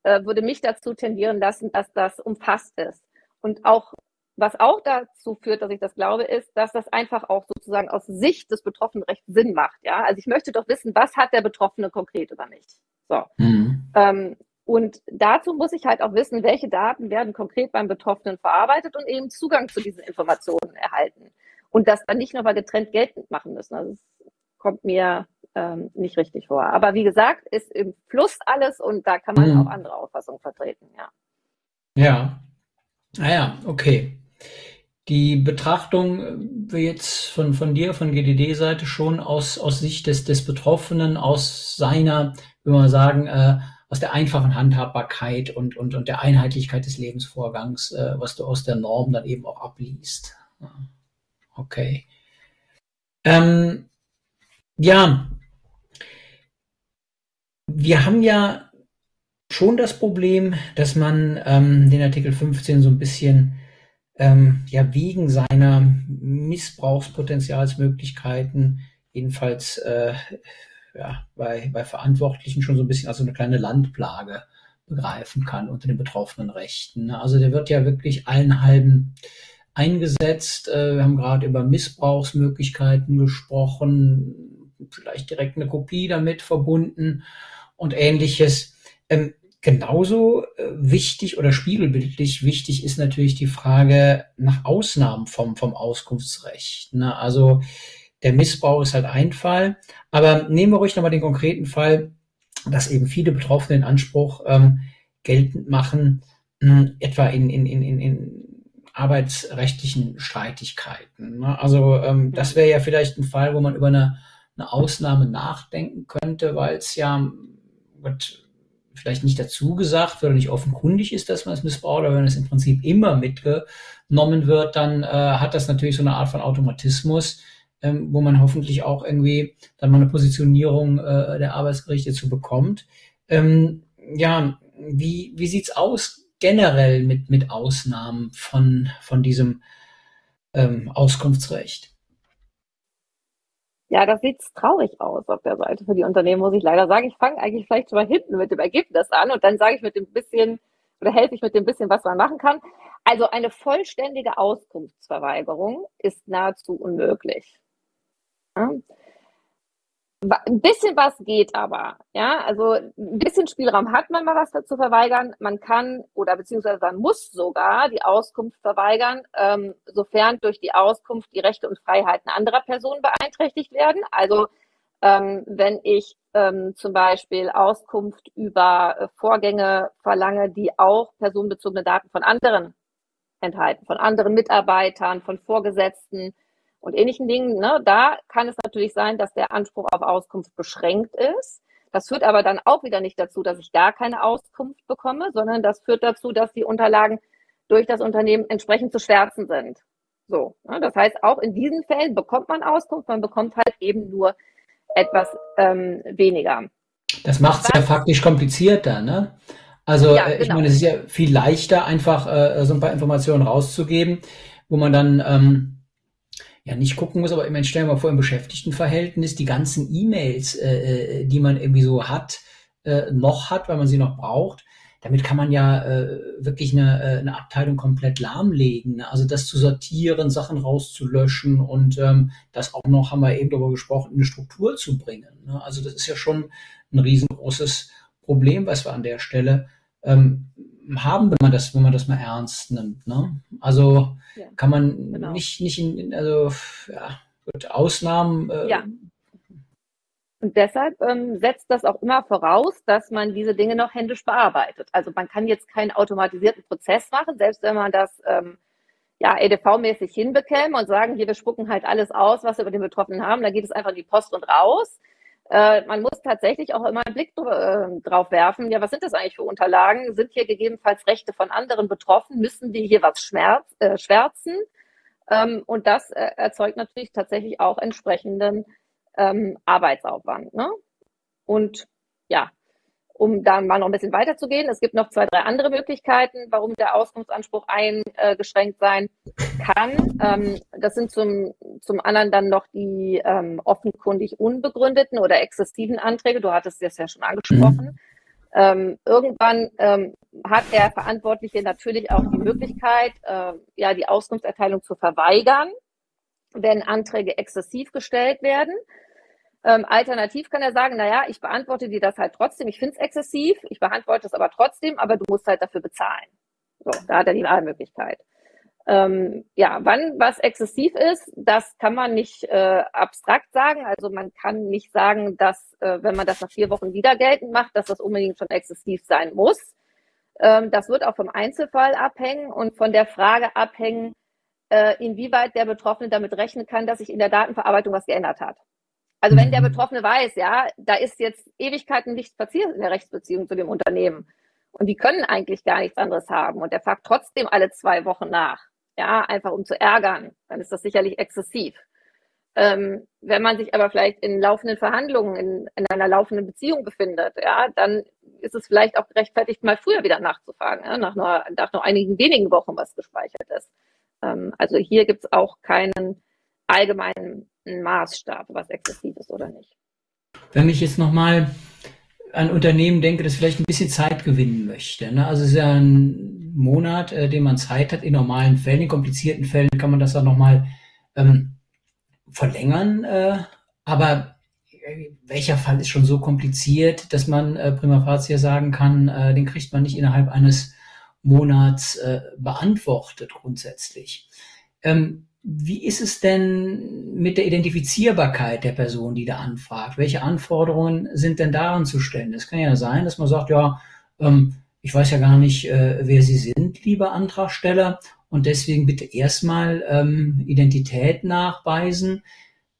äh, würde mich dazu tendieren lassen, dass das umfasst ist. Und auch was auch dazu führt, dass ich das glaube, ist, dass das einfach auch sozusagen aus Sicht des Betroffenen recht Sinn macht. Ja, also ich möchte doch wissen, was hat der Betroffene konkret über mich? So. Mhm. Ähm, und dazu muss ich halt auch wissen, welche Daten werden konkret beim Betroffenen verarbeitet und eben Zugang zu diesen Informationen erhalten. Und das dann nicht nochmal getrennt geltend machen müssen. Also das kommt mir ähm, nicht richtig vor. Aber wie gesagt, ist im Fluss alles und da kann man mhm. auch andere Auffassungen vertreten, ja. Ja. Naja, ah okay. Die Betrachtung äh, jetzt von, von dir, von GDD-Seite schon aus, aus Sicht des, des Betroffenen, aus seiner würde man sagen, äh, aus der einfachen Handhabbarkeit und, und, und der Einheitlichkeit des Lebensvorgangs, äh, was du aus der Norm dann eben auch abliest. Okay. Ähm, ja, wir haben ja schon das Problem, dass man ähm, den Artikel 15 so ein bisschen ähm, ja wegen seiner Missbrauchspotenzialsmöglichkeiten jedenfalls äh, ja, bei, bei Verantwortlichen schon so ein bisschen als eine kleine Landplage begreifen kann unter den betroffenen Rechten. Also der wird ja wirklich allen halben eingesetzt. Äh, wir haben gerade über Missbrauchsmöglichkeiten gesprochen, vielleicht direkt eine Kopie damit verbunden und ähnliches. Ähm, genauso äh, wichtig oder spiegelbildlich wichtig ist natürlich die Frage nach Ausnahmen vom, vom Auskunftsrecht. Ne? Also der Missbrauch ist halt ein Fall. Aber nehmen wir ruhig nochmal den konkreten Fall, dass eben viele Betroffene den Anspruch ähm, geltend machen, mh, hm, etwa in, in, in, in, in arbeitsrechtlichen Streitigkeiten. Ne? Also ähm, das wäre ja vielleicht ein Fall, wo man über eine, eine Ausnahme nachdenken könnte, weil es ja wird vielleicht nicht dazu gesagt oder nicht offenkundig ist, dass man es missbraucht, aber wenn es im Prinzip immer mitgenommen wird, dann äh, hat das natürlich so eine Art von Automatismus, ähm, wo man hoffentlich auch irgendwie dann mal eine Positionierung äh, der Arbeitsgerichte zu bekommt. Ähm, ja, wie, wie sieht's aus generell mit, mit Ausnahmen von, von diesem ähm, Auskunftsrecht? Ja, das sieht traurig aus auf der Seite für die Unternehmen, muss ich leider sagen. Ich fange eigentlich vielleicht schon mal hinten mit dem Ergebnis an und dann sage ich mit dem bisschen oder helfe ich mit dem bisschen, was man machen kann. Also eine vollständige Auskunftsverweigerung ist nahezu unmöglich. Ein bisschen was geht aber, ja. Also ein bisschen Spielraum hat man mal was dazu verweigern. Man kann oder beziehungsweise man muss sogar die Auskunft verweigern, ähm, sofern durch die Auskunft die Rechte und Freiheiten anderer Personen beeinträchtigt werden. Also ähm, wenn ich ähm, zum Beispiel Auskunft über äh, Vorgänge verlange, die auch personenbezogene Daten von anderen enthalten, von anderen Mitarbeitern, von Vorgesetzten, und ähnlichen Dingen, ne, da kann es natürlich sein, dass der Anspruch auf Auskunft beschränkt ist. Das führt aber dann auch wieder nicht dazu, dass ich gar keine Auskunft bekomme, sondern das führt dazu, dass die Unterlagen durch das Unternehmen entsprechend zu schwärzen sind. So, ne, das heißt, auch in diesen Fällen bekommt man Auskunft, man bekommt halt eben nur etwas ähm, weniger. Das macht es ja faktisch komplizierter, ne? Also ja, genau. ich meine, es ist ja viel leichter, einfach äh, so ein paar Informationen rauszugeben, wo man dann ähm, ja nicht gucken muss, aber ich meine, stellen wir mal vor, im Beschäftigtenverhältnis die ganzen E-Mails, äh, äh, die man irgendwie so hat, äh, noch hat, weil man sie noch braucht. Damit kann man ja äh, wirklich eine, äh, eine Abteilung komplett lahmlegen. Ne? Also das zu sortieren, Sachen rauszulöschen und ähm, das auch noch, haben wir eben darüber gesprochen, in eine Struktur zu bringen. Ne? Also das ist ja schon ein riesengroßes Problem, was wir an der Stelle ähm, haben, wenn man das, wenn man das mal ernst nimmt. Ne? Also ja, kann man genau. nicht, nicht in, also ja, gut, Ausnahmen. Äh, ja. Und deshalb ähm, setzt das auch immer voraus, dass man diese Dinge noch händisch bearbeitet. Also man kann jetzt keinen automatisierten Prozess machen, selbst wenn man das ähm, ja EDV-mäßig hinbekäme und sagen, hier, wir spucken halt alles aus, was wir über den Betroffenen haben, da geht es einfach in die Post und raus. Äh, man muss tatsächlich auch immer einen Blick äh, drauf werfen. Ja, was sind das eigentlich für Unterlagen? Sind hier gegebenenfalls Rechte von anderen betroffen? Müssen wir hier was schmerz, äh, schwärzen? Ähm, und das äh, erzeugt natürlich tatsächlich auch entsprechenden ähm, Arbeitsaufwand. Ne? Und ja, um da mal noch ein bisschen weiterzugehen, es gibt noch zwei, drei andere Möglichkeiten, warum der Auskunftsanspruch eingeschränkt sein kann. Ähm, das sind zum, zum anderen dann noch die ähm, offenkundig unbegründeten oder exzessiven Anträge. Du hattest das ja schon angesprochen. Ähm, irgendwann ähm, hat der Verantwortliche natürlich auch die Möglichkeit, äh, ja, die Auskunftserteilung zu verweigern, wenn Anträge exzessiv gestellt werden. Ähm, alternativ kann er sagen, naja, ich beantworte dir das halt trotzdem. Ich finde es exzessiv, ich beantworte es aber trotzdem, aber du musst halt dafür bezahlen. So, da hat er die Wahlmöglichkeit. Ähm, ja, wann was exzessiv ist, das kann man nicht äh, abstrakt sagen. Also man kann nicht sagen, dass, äh, wenn man das nach vier Wochen wieder geltend macht, dass das unbedingt schon exzessiv sein muss. Ähm, das wird auch vom Einzelfall abhängen und von der Frage abhängen, äh, inwieweit der Betroffene damit rechnen kann, dass sich in der Datenverarbeitung was geändert hat. Also wenn der mhm. Betroffene weiß, ja, da ist jetzt Ewigkeiten nichts passiert in der Rechtsbeziehung zu dem Unternehmen und die können eigentlich gar nichts anderes haben und der fragt trotzdem alle zwei Wochen nach, ja, einfach um zu ärgern, dann ist das sicherlich exzessiv. Ähm, wenn man sich aber vielleicht in laufenden Verhandlungen, in, in, einer laufenden Beziehung befindet, ja, dann ist es vielleicht auch gerechtfertigt, mal früher wieder nachzufragen, ja, nach, nur, nach nur einigen wenigen Wochen, was gespeichert ist. Ähm, also hier gibt es auch keinen allgemeinen Maßstab, was exzessiv ist oder nicht. Wenn ich jetzt nochmal an Unternehmen denke, das vielleicht ein bisschen Zeit gewinnen möchte. Ne? Also es ist ja ein Monat, äh, den man Zeit hat. In normalen Fällen, in komplizierten Fällen kann man das dann nochmal ähm, verlängern. Äh, aber äh, welcher Fall ist schon so kompliziert, dass man äh, prima facie sagen kann, äh, den kriegt man nicht innerhalb eines Monats äh, beantwortet grundsätzlich. Ähm, wie ist es denn mit der Identifizierbarkeit der Person, die da anfragt? Welche Anforderungen sind denn daran zu stellen? Es kann ja sein, dass man sagt, ja, ähm, ich weiß ja gar nicht, äh, wer Sie sind, lieber Antragsteller, und deswegen bitte erstmal ähm, Identität nachweisen.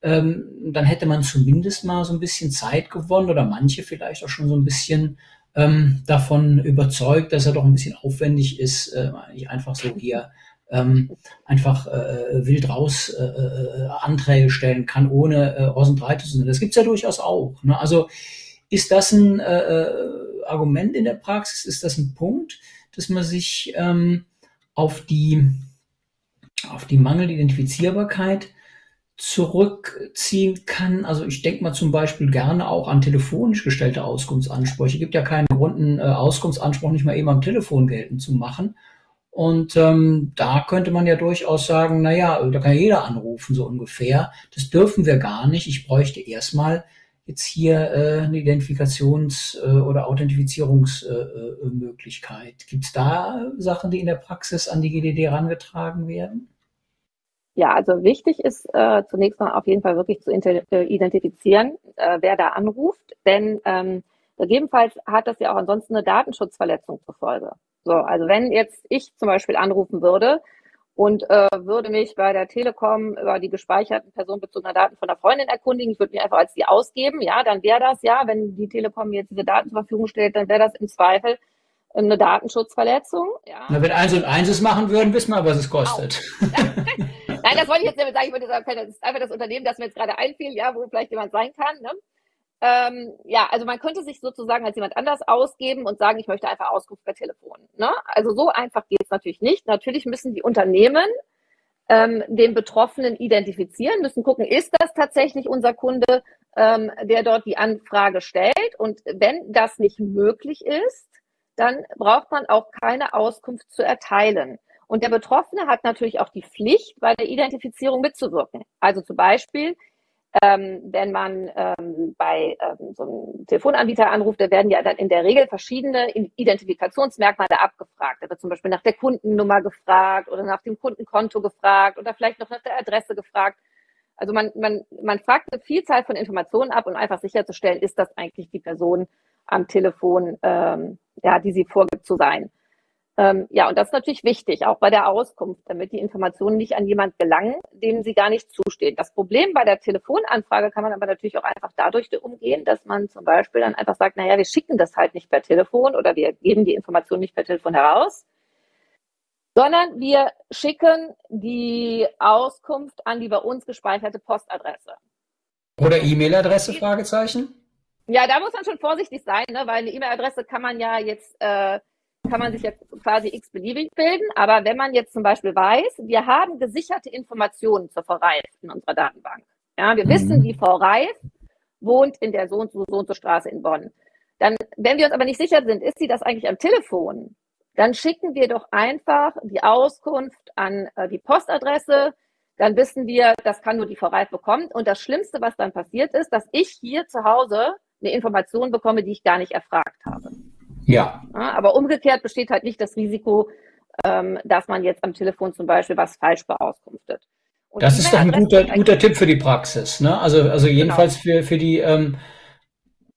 Ähm, dann hätte man zumindest mal so ein bisschen Zeit gewonnen oder manche vielleicht auch schon so ein bisschen ähm, davon überzeugt, dass er doch ein bisschen aufwendig ist, äh, nicht einfach so hier ähm, einfach äh, wild raus äh, äh, Anträge stellen kann, ohne äh, Rosenbreite zu sein. Das gibt's ja durchaus auch. Ne? Also ist das ein äh, äh, Argument in der Praxis? Ist das ein Punkt, dass man sich ähm, auf die auf die mangelnde Identifizierbarkeit zurückziehen kann. Also ich denke mal zum Beispiel gerne auch an telefonisch gestellte Auskunftsansprüche. Es gibt ja keinen Grund, einen äh, Auskunftsanspruch nicht mal eben am Telefon geltend zu machen. Und ähm, da könnte man ja durchaus sagen, na ja, da kann ja jeder anrufen, so ungefähr. Das dürfen wir gar nicht. Ich bräuchte erstmal jetzt hier äh, eine Identifikations- äh, oder Authentifizierungsmöglichkeit. Gibt es da Sachen, die in der Praxis an die GDD herangetragen werden? Ja, also wichtig ist äh, zunächst mal auf jeden Fall wirklich zu äh, identifizieren, äh, wer da anruft, denn ähm, gegebenenfalls hat das ja auch ansonsten eine Datenschutzverletzung zur Folge. So, also wenn jetzt ich zum Beispiel anrufen würde und äh, würde mich bei der Telekom über die gespeicherten personenbezogenen Daten von der Freundin erkundigen. Ich würde mich einfach als die ausgeben, ja, dann wäre das ja, wenn die Telekom mir jetzt diese Daten zur Verfügung stellt, dann wäre das im Zweifel eine Datenschutzverletzung. Ja. Na, wenn eins und eins machen würden, wissen wir, was es kostet. [laughs] Nein, das wollte ich jetzt nicht sagen. Ich würde sagen, das ist einfach das Unternehmen, das mir jetzt gerade einfiel, ja, wo vielleicht jemand sein kann. Ne? Ähm, ja, also man könnte sich sozusagen als jemand anders ausgeben und sagen, ich möchte einfach Auskunft per Telefon. Ne? Also so einfach geht es natürlich nicht. Natürlich müssen die Unternehmen ähm, den Betroffenen identifizieren, müssen gucken, ist das tatsächlich unser Kunde, ähm, der dort die Anfrage stellt. Und wenn das nicht möglich ist, dann braucht man auch keine Auskunft zu erteilen. Und der Betroffene hat natürlich auch die Pflicht, bei der Identifizierung mitzuwirken. Also zum Beispiel, ähm, wenn man ähm, bei ähm, so einem Telefonanbieter anruft, da werden ja dann in der Regel verschiedene Identifikationsmerkmale abgefragt. Da wird zum Beispiel nach der Kundennummer gefragt oder nach dem Kundenkonto gefragt oder vielleicht noch nach der Adresse gefragt. Also man, man, man fragt eine Vielzahl von Informationen ab, um einfach sicherzustellen, ist das eigentlich die Person am Telefon, ähm, ja, die sie vorgibt zu sein. Ähm, ja, und das ist natürlich wichtig, auch bei der Auskunft, damit die Informationen nicht an jemand gelangen, dem sie gar nicht zustehen. Das Problem bei der Telefonanfrage kann man aber natürlich auch einfach dadurch umgehen, dass man zum Beispiel dann einfach sagt, naja, wir schicken das halt nicht per Telefon oder wir geben die Information nicht per Telefon heraus, sondern wir schicken die Auskunft an die bei uns gespeicherte Postadresse. Oder E-Mail-Adresse, Fragezeichen? Ja, da muss man schon vorsichtig sein, ne? weil eine E-Mail-Adresse kann man ja jetzt äh, kann man sich jetzt quasi x-beliebig bilden. Aber wenn man jetzt zum Beispiel weiß, wir haben gesicherte Informationen zur Frau Reif in unserer Datenbank. Ja, wir mhm. wissen, die Frau Reif wohnt in der so und so, so und so Straße in Bonn. Dann, wenn wir uns aber nicht sicher sind, ist sie das eigentlich am Telefon, dann schicken wir doch einfach die Auskunft an äh, die Postadresse. Dann wissen wir, das kann nur die Frau Reif bekommen. Und das Schlimmste, was dann passiert ist, dass ich hier zu Hause eine Information bekomme, die ich gar nicht erfragt habe. Ja. ja. Aber umgekehrt besteht halt nicht das Risiko, ähm, dass man jetzt am Telefon zum Beispiel was falsch beauskunftet. Und das ist doch ein guter, guter Tipp für die Praxis. Ne? Also, also genau. jedenfalls genau. für, für die ähm,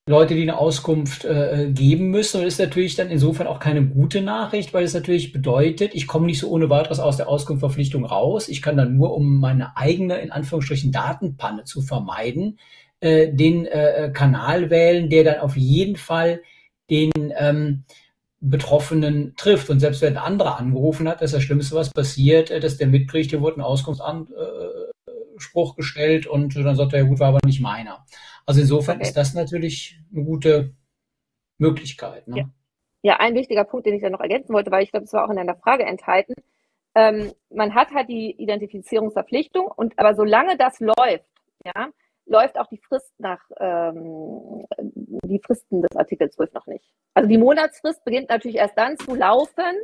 Leute, die eine Auskunft äh, geben müssen. Und ist natürlich dann insofern auch keine gute Nachricht, weil es natürlich bedeutet, ich komme nicht so ohne weiteres aus der Auskunftsverpflichtung raus. Ich kann dann nur, um meine eigene, in Anführungsstrichen, Datenpanne zu vermeiden, äh, den äh, Kanal wählen, der dann auf jeden Fall den ähm, Betroffenen trifft. Und selbst wenn ein anderer angerufen hat, ist das Schlimmste, was passiert, äh, dass der mitkriegt, hier wurde ein Auskunftsanspruch gestellt und dann sagt er, ja gut, war aber nicht meiner. Also insofern okay. ist das natürlich eine gute Möglichkeit. Ne? Ja. ja, ein wichtiger Punkt, den ich da noch ergänzen wollte, weil ich glaube, es war auch in deiner Frage enthalten. Ähm, man hat halt die Identifizierungsverpflichtung und aber solange das läuft, ja, läuft auch die Frist nach, ähm, die Fristen des Artikels 12 noch nicht. Also die Monatsfrist beginnt natürlich erst dann zu laufen,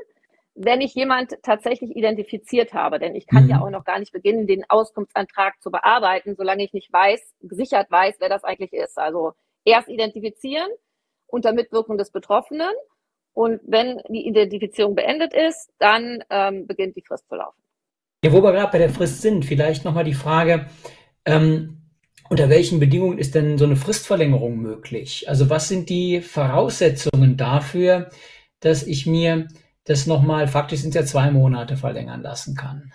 wenn ich jemand tatsächlich identifiziert habe. Denn ich kann mhm. ja auch noch gar nicht beginnen, den Auskunftsantrag zu bearbeiten, solange ich nicht weiß, gesichert weiß, wer das eigentlich ist. Also erst identifizieren unter Mitwirkung des Betroffenen. Und wenn die Identifizierung beendet ist, dann ähm, beginnt die Frist zu laufen. Ja, wo wir gerade bei der Frist sind, vielleicht nochmal die Frage, ähm, unter welchen Bedingungen ist denn so eine Fristverlängerung möglich? Also was sind die Voraussetzungen dafür, dass ich mir das nochmal, faktisch sind es ja zwei Monate verlängern lassen kann?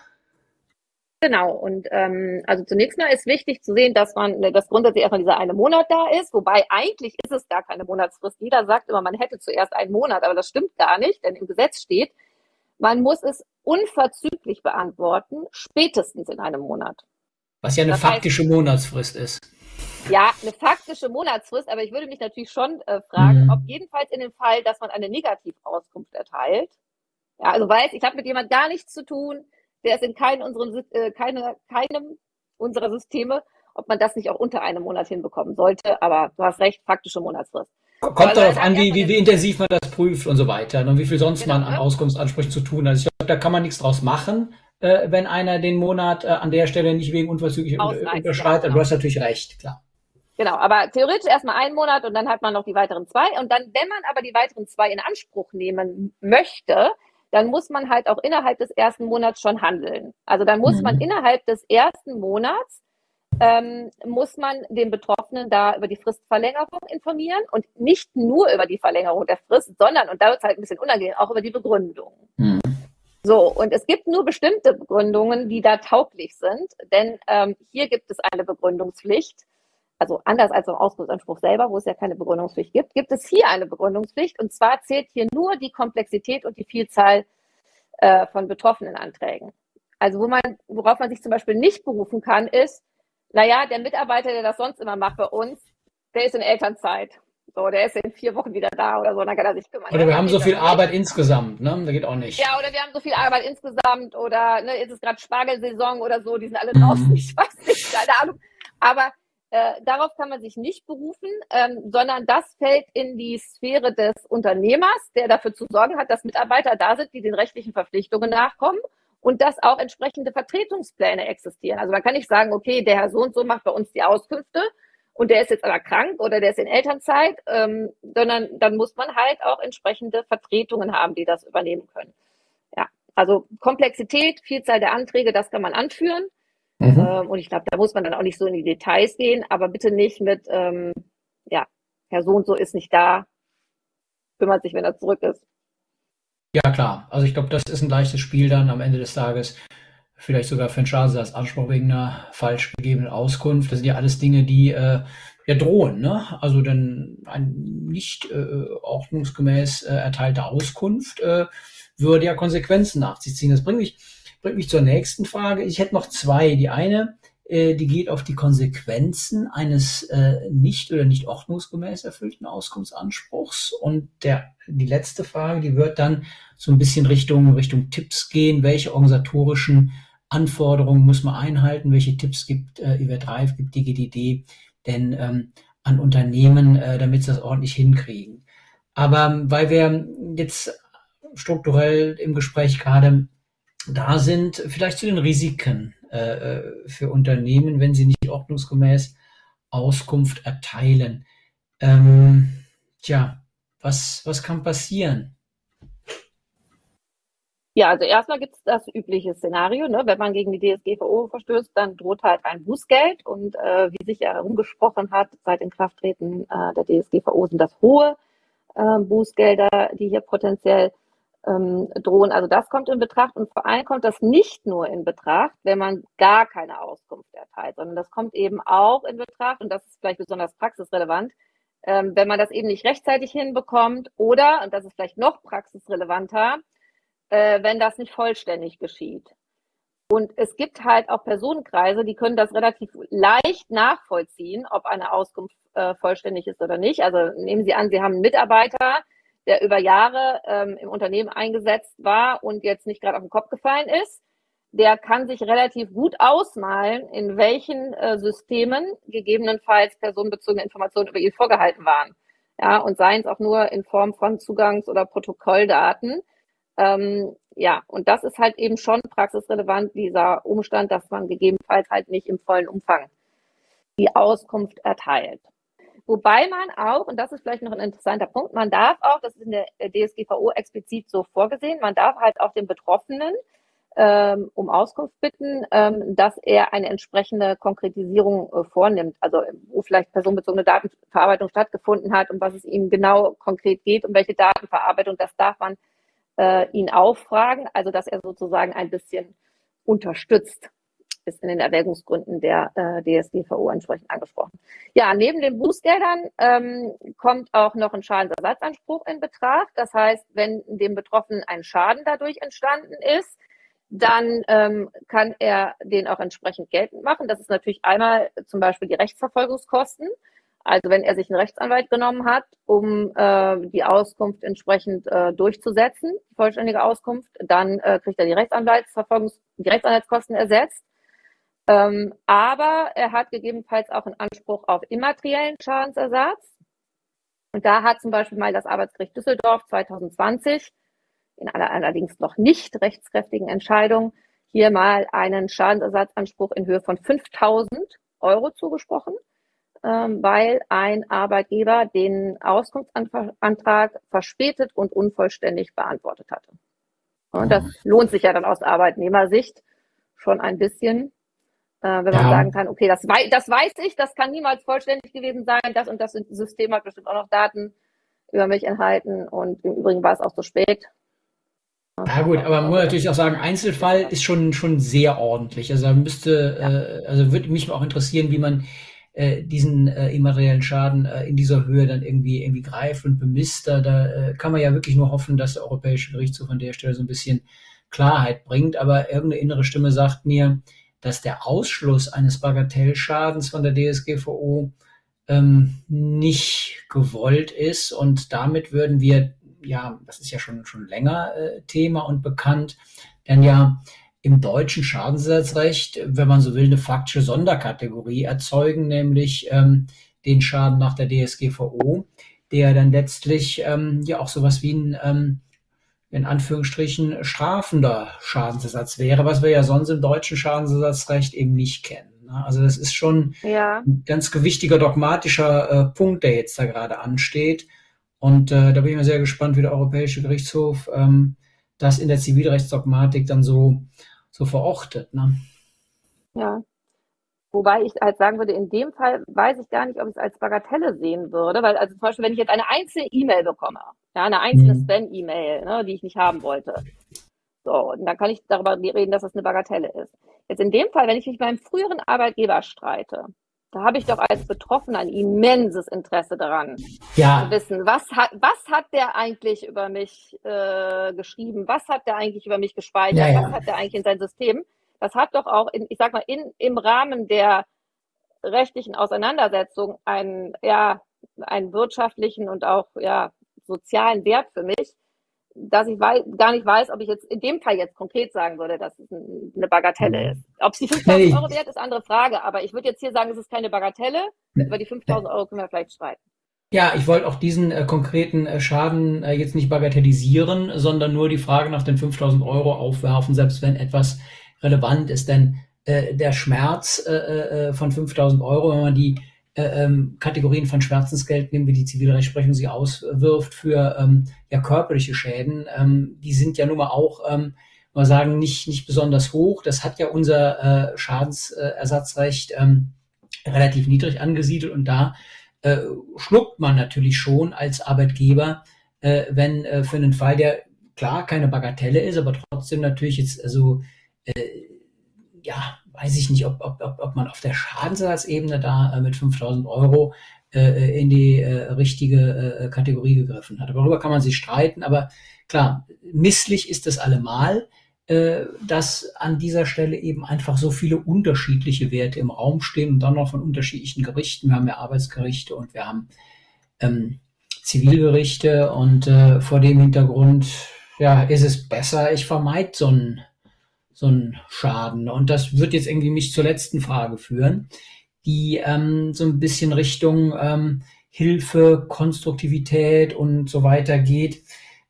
Genau, und ähm, also zunächst mal ist wichtig zu sehen, dass man, dass grundsätzlich erstmal dieser eine Monat da ist, wobei eigentlich ist es gar keine Monatsfrist. Jeder sagt immer, man hätte zuerst einen Monat, aber das stimmt gar nicht, denn im Gesetz steht, man muss es unverzüglich beantworten, spätestens in einem Monat. Was ja eine das faktische heißt, Monatsfrist ist. Ja, eine faktische Monatsfrist, aber ich würde mich natürlich schon äh, fragen, mhm. ob jedenfalls in dem Fall, dass man eine Negativauskunft erteilt, ja, also weiß, ich habe mit jemand gar nichts zu tun, der ist in keinem, unseren, äh, keine, keinem unserer Systeme, ob man das nicht auch unter einem Monat hinbekommen sollte. Aber du hast recht, faktische Monatsfrist. Kommt darauf an, wie, wie, wie, intensiv man das prüft und so weiter ne, und wie viel sonst genau, man an ne? Auskunftsansprüchen zu tun hat. Also ich glaube, da kann man nichts draus machen äh, wenn einer den Monat äh, an der Stelle nicht wegen unverzüglich unterschreitet. Genau. Du hast natürlich recht, klar. Genau, aber theoretisch erstmal einen Monat und dann hat man noch die weiteren zwei. Und dann, wenn man aber die weiteren zwei in Anspruch nehmen möchte, dann muss man halt auch innerhalb des ersten Monats schon handeln. Also dann muss mhm. man innerhalb des ersten Monats ähm, muss man den Betroffenen da über die Fristverlängerung informieren und nicht nur über die Verlängerung der Frist, sondern, und da wird es halt ein bisschen unangenehm, auch über die Begründung. Mhm. So, und es gibt nur bestimmte Begründungen, die da tauglich sind, denn ähm, hier gibt es eine Begründungspflicht also anders als im Auskunftsanspruch selber, wo es ja keine Begründungspflicht gibt, gibt es hier eine Begründungspflicht. Und zwar zählt hier nur die Komplexität und die Vielzahl äh, von betroffenen Anträgen. Also wo man, worauf man sich zum Beispiel nicht berufen kann, ist, naja, der Mitarbeiter, der das sonst immer macht bei uns, der ist in Elternzeit. So, der ist in vier Wochen wieder da oder so, dann kann er sich kümmern. Oder wir haben so viel Arbeit insgesamt, ne? Da geht auch nicht. Ja, oder wir haben so viel Arbeit insgesamt oder ne, ist gerade Spargelsaison oder so, die sind alle draußen, mhm. [laughs] ich weiß nicht, keine Ahnung. Aber äh, darauf kann man sich nicht berufen, ähm, sondern das fällt in die Sphäre des Unternehmers, der dafür zu sorgen hat, dass Mitarbeiter da sind, die den rechtlichen Verpflichtungen nachkommen und dass auch entsprechende Vertretungspläne existieren. Also man kann nicht sagen, okay, der Herr so und so macht bei uns die Auskünfte und der ist jetzt aber krank oder der ist in Elternzeit, ähm, sondern dann muss man halt auch entsprechende Vertretungen haben, die das übernehmen können. Ja, also Komplexität, Vielzahl der Anträge, das kann man anführen. Mhm. Ähm, und ich glaube, da muss man dann auch nicht so in die Details gehen, aber bitte nicht mit, ähm, ja, Herr so und so ist nicht da, kümmert sich, wenn er zurück ist. Ja, klar. Also ich glaube, das ist ein leichtes Spiel dann am Ende des Tages. Vielleicht sogar für einen Schadensersatzanspruch wegen einer falsch gegebenen Auskunft. Das sind ja alles Dinge, die äh, ja drohen. Ne? Also dann ein nicht äh, ordnungsgemäß äh, erteilte Auskunft äh, würde ja Konsequenzen nach sich ziehen. Das bringt mich bringt mich zur nächsten Frage. Ich hätte noch zwei. Die eine, äh, die geht auf die Konsequenzen eines äh, nicht oder nicht ordnungsgemäß erfüllten Auskunftsanspruchs. Und der, die letzte Frage, die wird dann so ein bisschen Richtung, Richtung Tipps gehen. Welche organisatorischen Anforderungen muss man einhalten? Welche Tipps gibt äh, IWR3, gibt die GDD denn ähm, an Unternehmen, äh, damit sie das ordentlich hinkriegen? Aber weil wir jetzt strukturell im Gespräch gerade da sind, vielleicht zu den Risiken äh, äh, für Unternehmen, wenn sie nicht ordnungsgemäß Auskunft erteilen. Ähm, tja, was, was kann passieren? Ja, also erstmal gibt es das übliche Szenario, ne? wenn man gegen die DSGVO verstößt, dann droht halt ein Bußgeld und äh, wie sich ja herumgesprochen hat, seit Inkrafttreten äh, der DSGVO sind das hohe äh, Bußgelder, die hier potenziell ähm, drohen. Also das kommt in Betracht und vor allem kommt das nicht nur in Betracht, wenn man gar keine Auskunft erteilt, sondern das kommt eben auch in Betracht und das ist vielleicht besonders praxisrelevant, ähm, wenn man das eben nicht rechtzeitig hinbekommt oder, und das ist vielleicht noch praxisrelevanter, äh, wenn das nicht vollständig geschieht. Und es gibt halt auch Personenkreise, die können das relativ leicht nachvollziehen, ob eine Auskunft äh, vollständig ist oder nicht. Also nehmen Sie an, Sie haben einen Mitarbeiter, der über Jahre ähm, im Unternehmen eingesetzt war und jetzt nicht gerade auf den Kopf gefallen ist, der kann sich relativ gut ausmalen, in welchen äh, Systemen gegebenenfalls personenbezogene Informationen über ihn vorgehalten waren. Ja, und seien es auch nur in Form von Zugangs- oder Protokolldaten. Ähm, ja, und das ist halt eben schon praxisrelevant, dieser Umstand, dass man gegebenenfalls halt nicht im vollen Umfang die Auskunft erteilt. Wobei man auch, und das ist vielleicht noch ein interessanter Punkt, man darf auch, das ist in der DSGVO explizit so vorgesehen, man darf halt auch den Betroffenen ähm, um Auskunft bitten, ähm, dass er eine entsprechende Konkretisierung äh, vornimmt. Also wo vielleicht personenbezogene Datenverarbeitung stattgefunden hat, um was es ihm genau konkret geht, um welche Datenverarbeitung, das darf man äh, ihn auffragen, also dass er sozusagen ein bisschen unterstützt ist in den Erwägungsgründen der äh, DSGVO entsprechend angesprochen. Ja, neben den Bußgeldern ähm, kommt auch noch ein Schadensersatzanspruch in Betracht. Das heißt, wenn dem Betroffenen ein Schaden dadurch entstanden ist, dann ähm, kann er den auch entsprechend geltend machen. Das ist natürlich einmal zum Beispiel die Rechtsverfolgungskosten. Also wenn er sich einen Rechtsanwalt genommen hat, um äh, die Auskunft entsprechend äh, durchzusetzen, vollständige Auskunft, dann äh, kriegt er die Rechtsanwaltsverfolgungs die Rechtsanwaltskosten ersetzt. Ähm, aber er hat gegebenenfalls auch einen Anspruch auf immateriellen Schadensersatz. Und da hat zum Beispiel mal das Arbeitsgericht Düsseldorf 2020 in einer allerdings noch nicht rechtskräftigen Entscheidung hier mal einen Schadensersatzanspruch in Höhe von 5000 Euro zugesprochen. Ähm, weil ein Arbeitgeber den Auskunftsantrag verspätet und unvollständig beantwortet hatte. Und das lohnt sich ja dann aus Arbeitnehmersicht schon ein bisschen, äh, wenn man ja. sagen kann, okay, das, wei das weiß ich, das kann niemals vollständig gewesen sein, das und das System hat bestimmt auch noch Daten über mich enthalten und im Übrigen war es auch zu spät. Ja gut, aber man muss natürlich auch sagen, Einzelfall ist schon, schon sehr ordentlich. Also da müsste, ja. äh, also würde mich auch interessieren, wie man äh, diesen äh, immateriellen Schaden äh, in dieser Höhe dann irgendwie irgendwie greift und bemisst. Da, da äh, kann man ja wirklich nur hoffen, dass der Europäische Gerichtshof an der Stelle so ein bisschen Klarheit bringt. Aber irgendeine innere Stimme sagt mir, dass der Ausschluss eines Bagatellschadens von der DSGVO ähm, nicht gewollt ist und damit würden wir ja, das ist ja schon, schon länger äh, Thema und bekannt, denn ja im deutschen Schadensersatzrecht, wenn man so will, eine faktische Sonderkategorie erzeugen, nämlich ähm, den Schaden nach der DSGVO, der dann letztlich ähm, ja auch sowas wie ein ähm, in Anführungsstrichen strafender Schadensersatz wäre, was wir ja sonst im deutschen Schadensersatzrecht eben nicht kennen. Ne? Also das ist schon ja. ein ganz gewichtiger dogmatischer äh, Punkt, der jetzt da gerade ansteht. Und äh, da bin ich mal sehr gespannt, wie der Europäische Gerichtshof ähm, das in der Zivilrechtsdogmatik dann so, so verortet. Ne? Ja. Wobei ich halt sagen würde, in dem Fall weiß ich gar nicht, ob ich es als Bagatelle sehen würde, weil also zum Beispiel, wenn ich jetzt eine einzelne E-Mail bekomme, ja, eine einzelne mhm. Spam-E-Mail, ne, die ich nicht haben wollte, so, und dann kann ich darüber reden, dass das eine Bagatelle ist. Jetzt in dem Fall, wenn ich mich mit meinem früheren Arbeitgeber streite, da habe ich doch als Betroffener ein immenses Interesse daran, ja. zu wissen, was hat, was hat der eigentlich über mich äh, geschrieben, was hat der eigentlich über mich gespeichert, ja, ja. was hat der eigentlich in sein System. Das hat doch auch, in, ich sag mal, in, im Rahmen der rechtlichen Auseinandersetzung einen, ja, einen wirtschaftlichen und auch ja, sozialen Wert für mich dass ich weiß, gar nicht weiß, ob ich jetzt in dem Fall jetzt konkret sagen würde, dass es eine Bagatelle mhm. ist. Ob es die 5000 Euro wert ist, andere Frage. Aber ich würde jetzt hier sagen, es ist keine Bagatelle. Über die 5000 Euro können wir vielleicht streiten. Ja, ich wollte auch diesen äh, konkreten äh, Schaden äh, jetzt nicht bagatellisieren, sondern nur die Frage nach den 5000 Euro aufwerfen, selbst wenn etwas relevant ist. Denn äh, der Schmerz äh, äh, von 5000 Euro, wenn man die ähm, Kategorien von Schmerzensgeld nehmen, wie die Zivilrechtsprechung sie auswirft für ähm, ja, körperliche Schäden, ähm, die sind ja nun mal auch, ähm, mal sagen, nicht, nicht besonders hoch. Das hat ja unser äh, Schadensersatzrecht ähm, relativ niedrig angesiedelt und da äh, schluckt man natürlich schon als Arbeitgeber, äh, wenn äh, für einen Fall, der klar keine Bagatelle ist, aber trotzdem natürlich jetzt also äh, ja weiß ich nicht, ob, ob, ob, ob man auf der Schadensersatzebene da äh, mit 5000 Euro äh, in die äh, richtige äh, Kategorie gegriffen hat. Darüber kann man sich streiten, aber klar, misslich ist es allemal, äh, dass an dieser Stelle eben einfach so viele unterschiedliche Werte im Raum stehen und dann noch von unterschiedlichen Gerichten. Wir haben ja Arbeitsgerichte und wir haben ähm, Zivilgerichte und äh, vor dem Hintergrund ja, ist es besser, ich vermeide so ein so ein Schaden. Und das wird jetzt irgendwie mich zur letzten Frage führen, die ähm, so ein bisschen Richtung ähm, Hilfe, Konstruktivität und so weiter geht.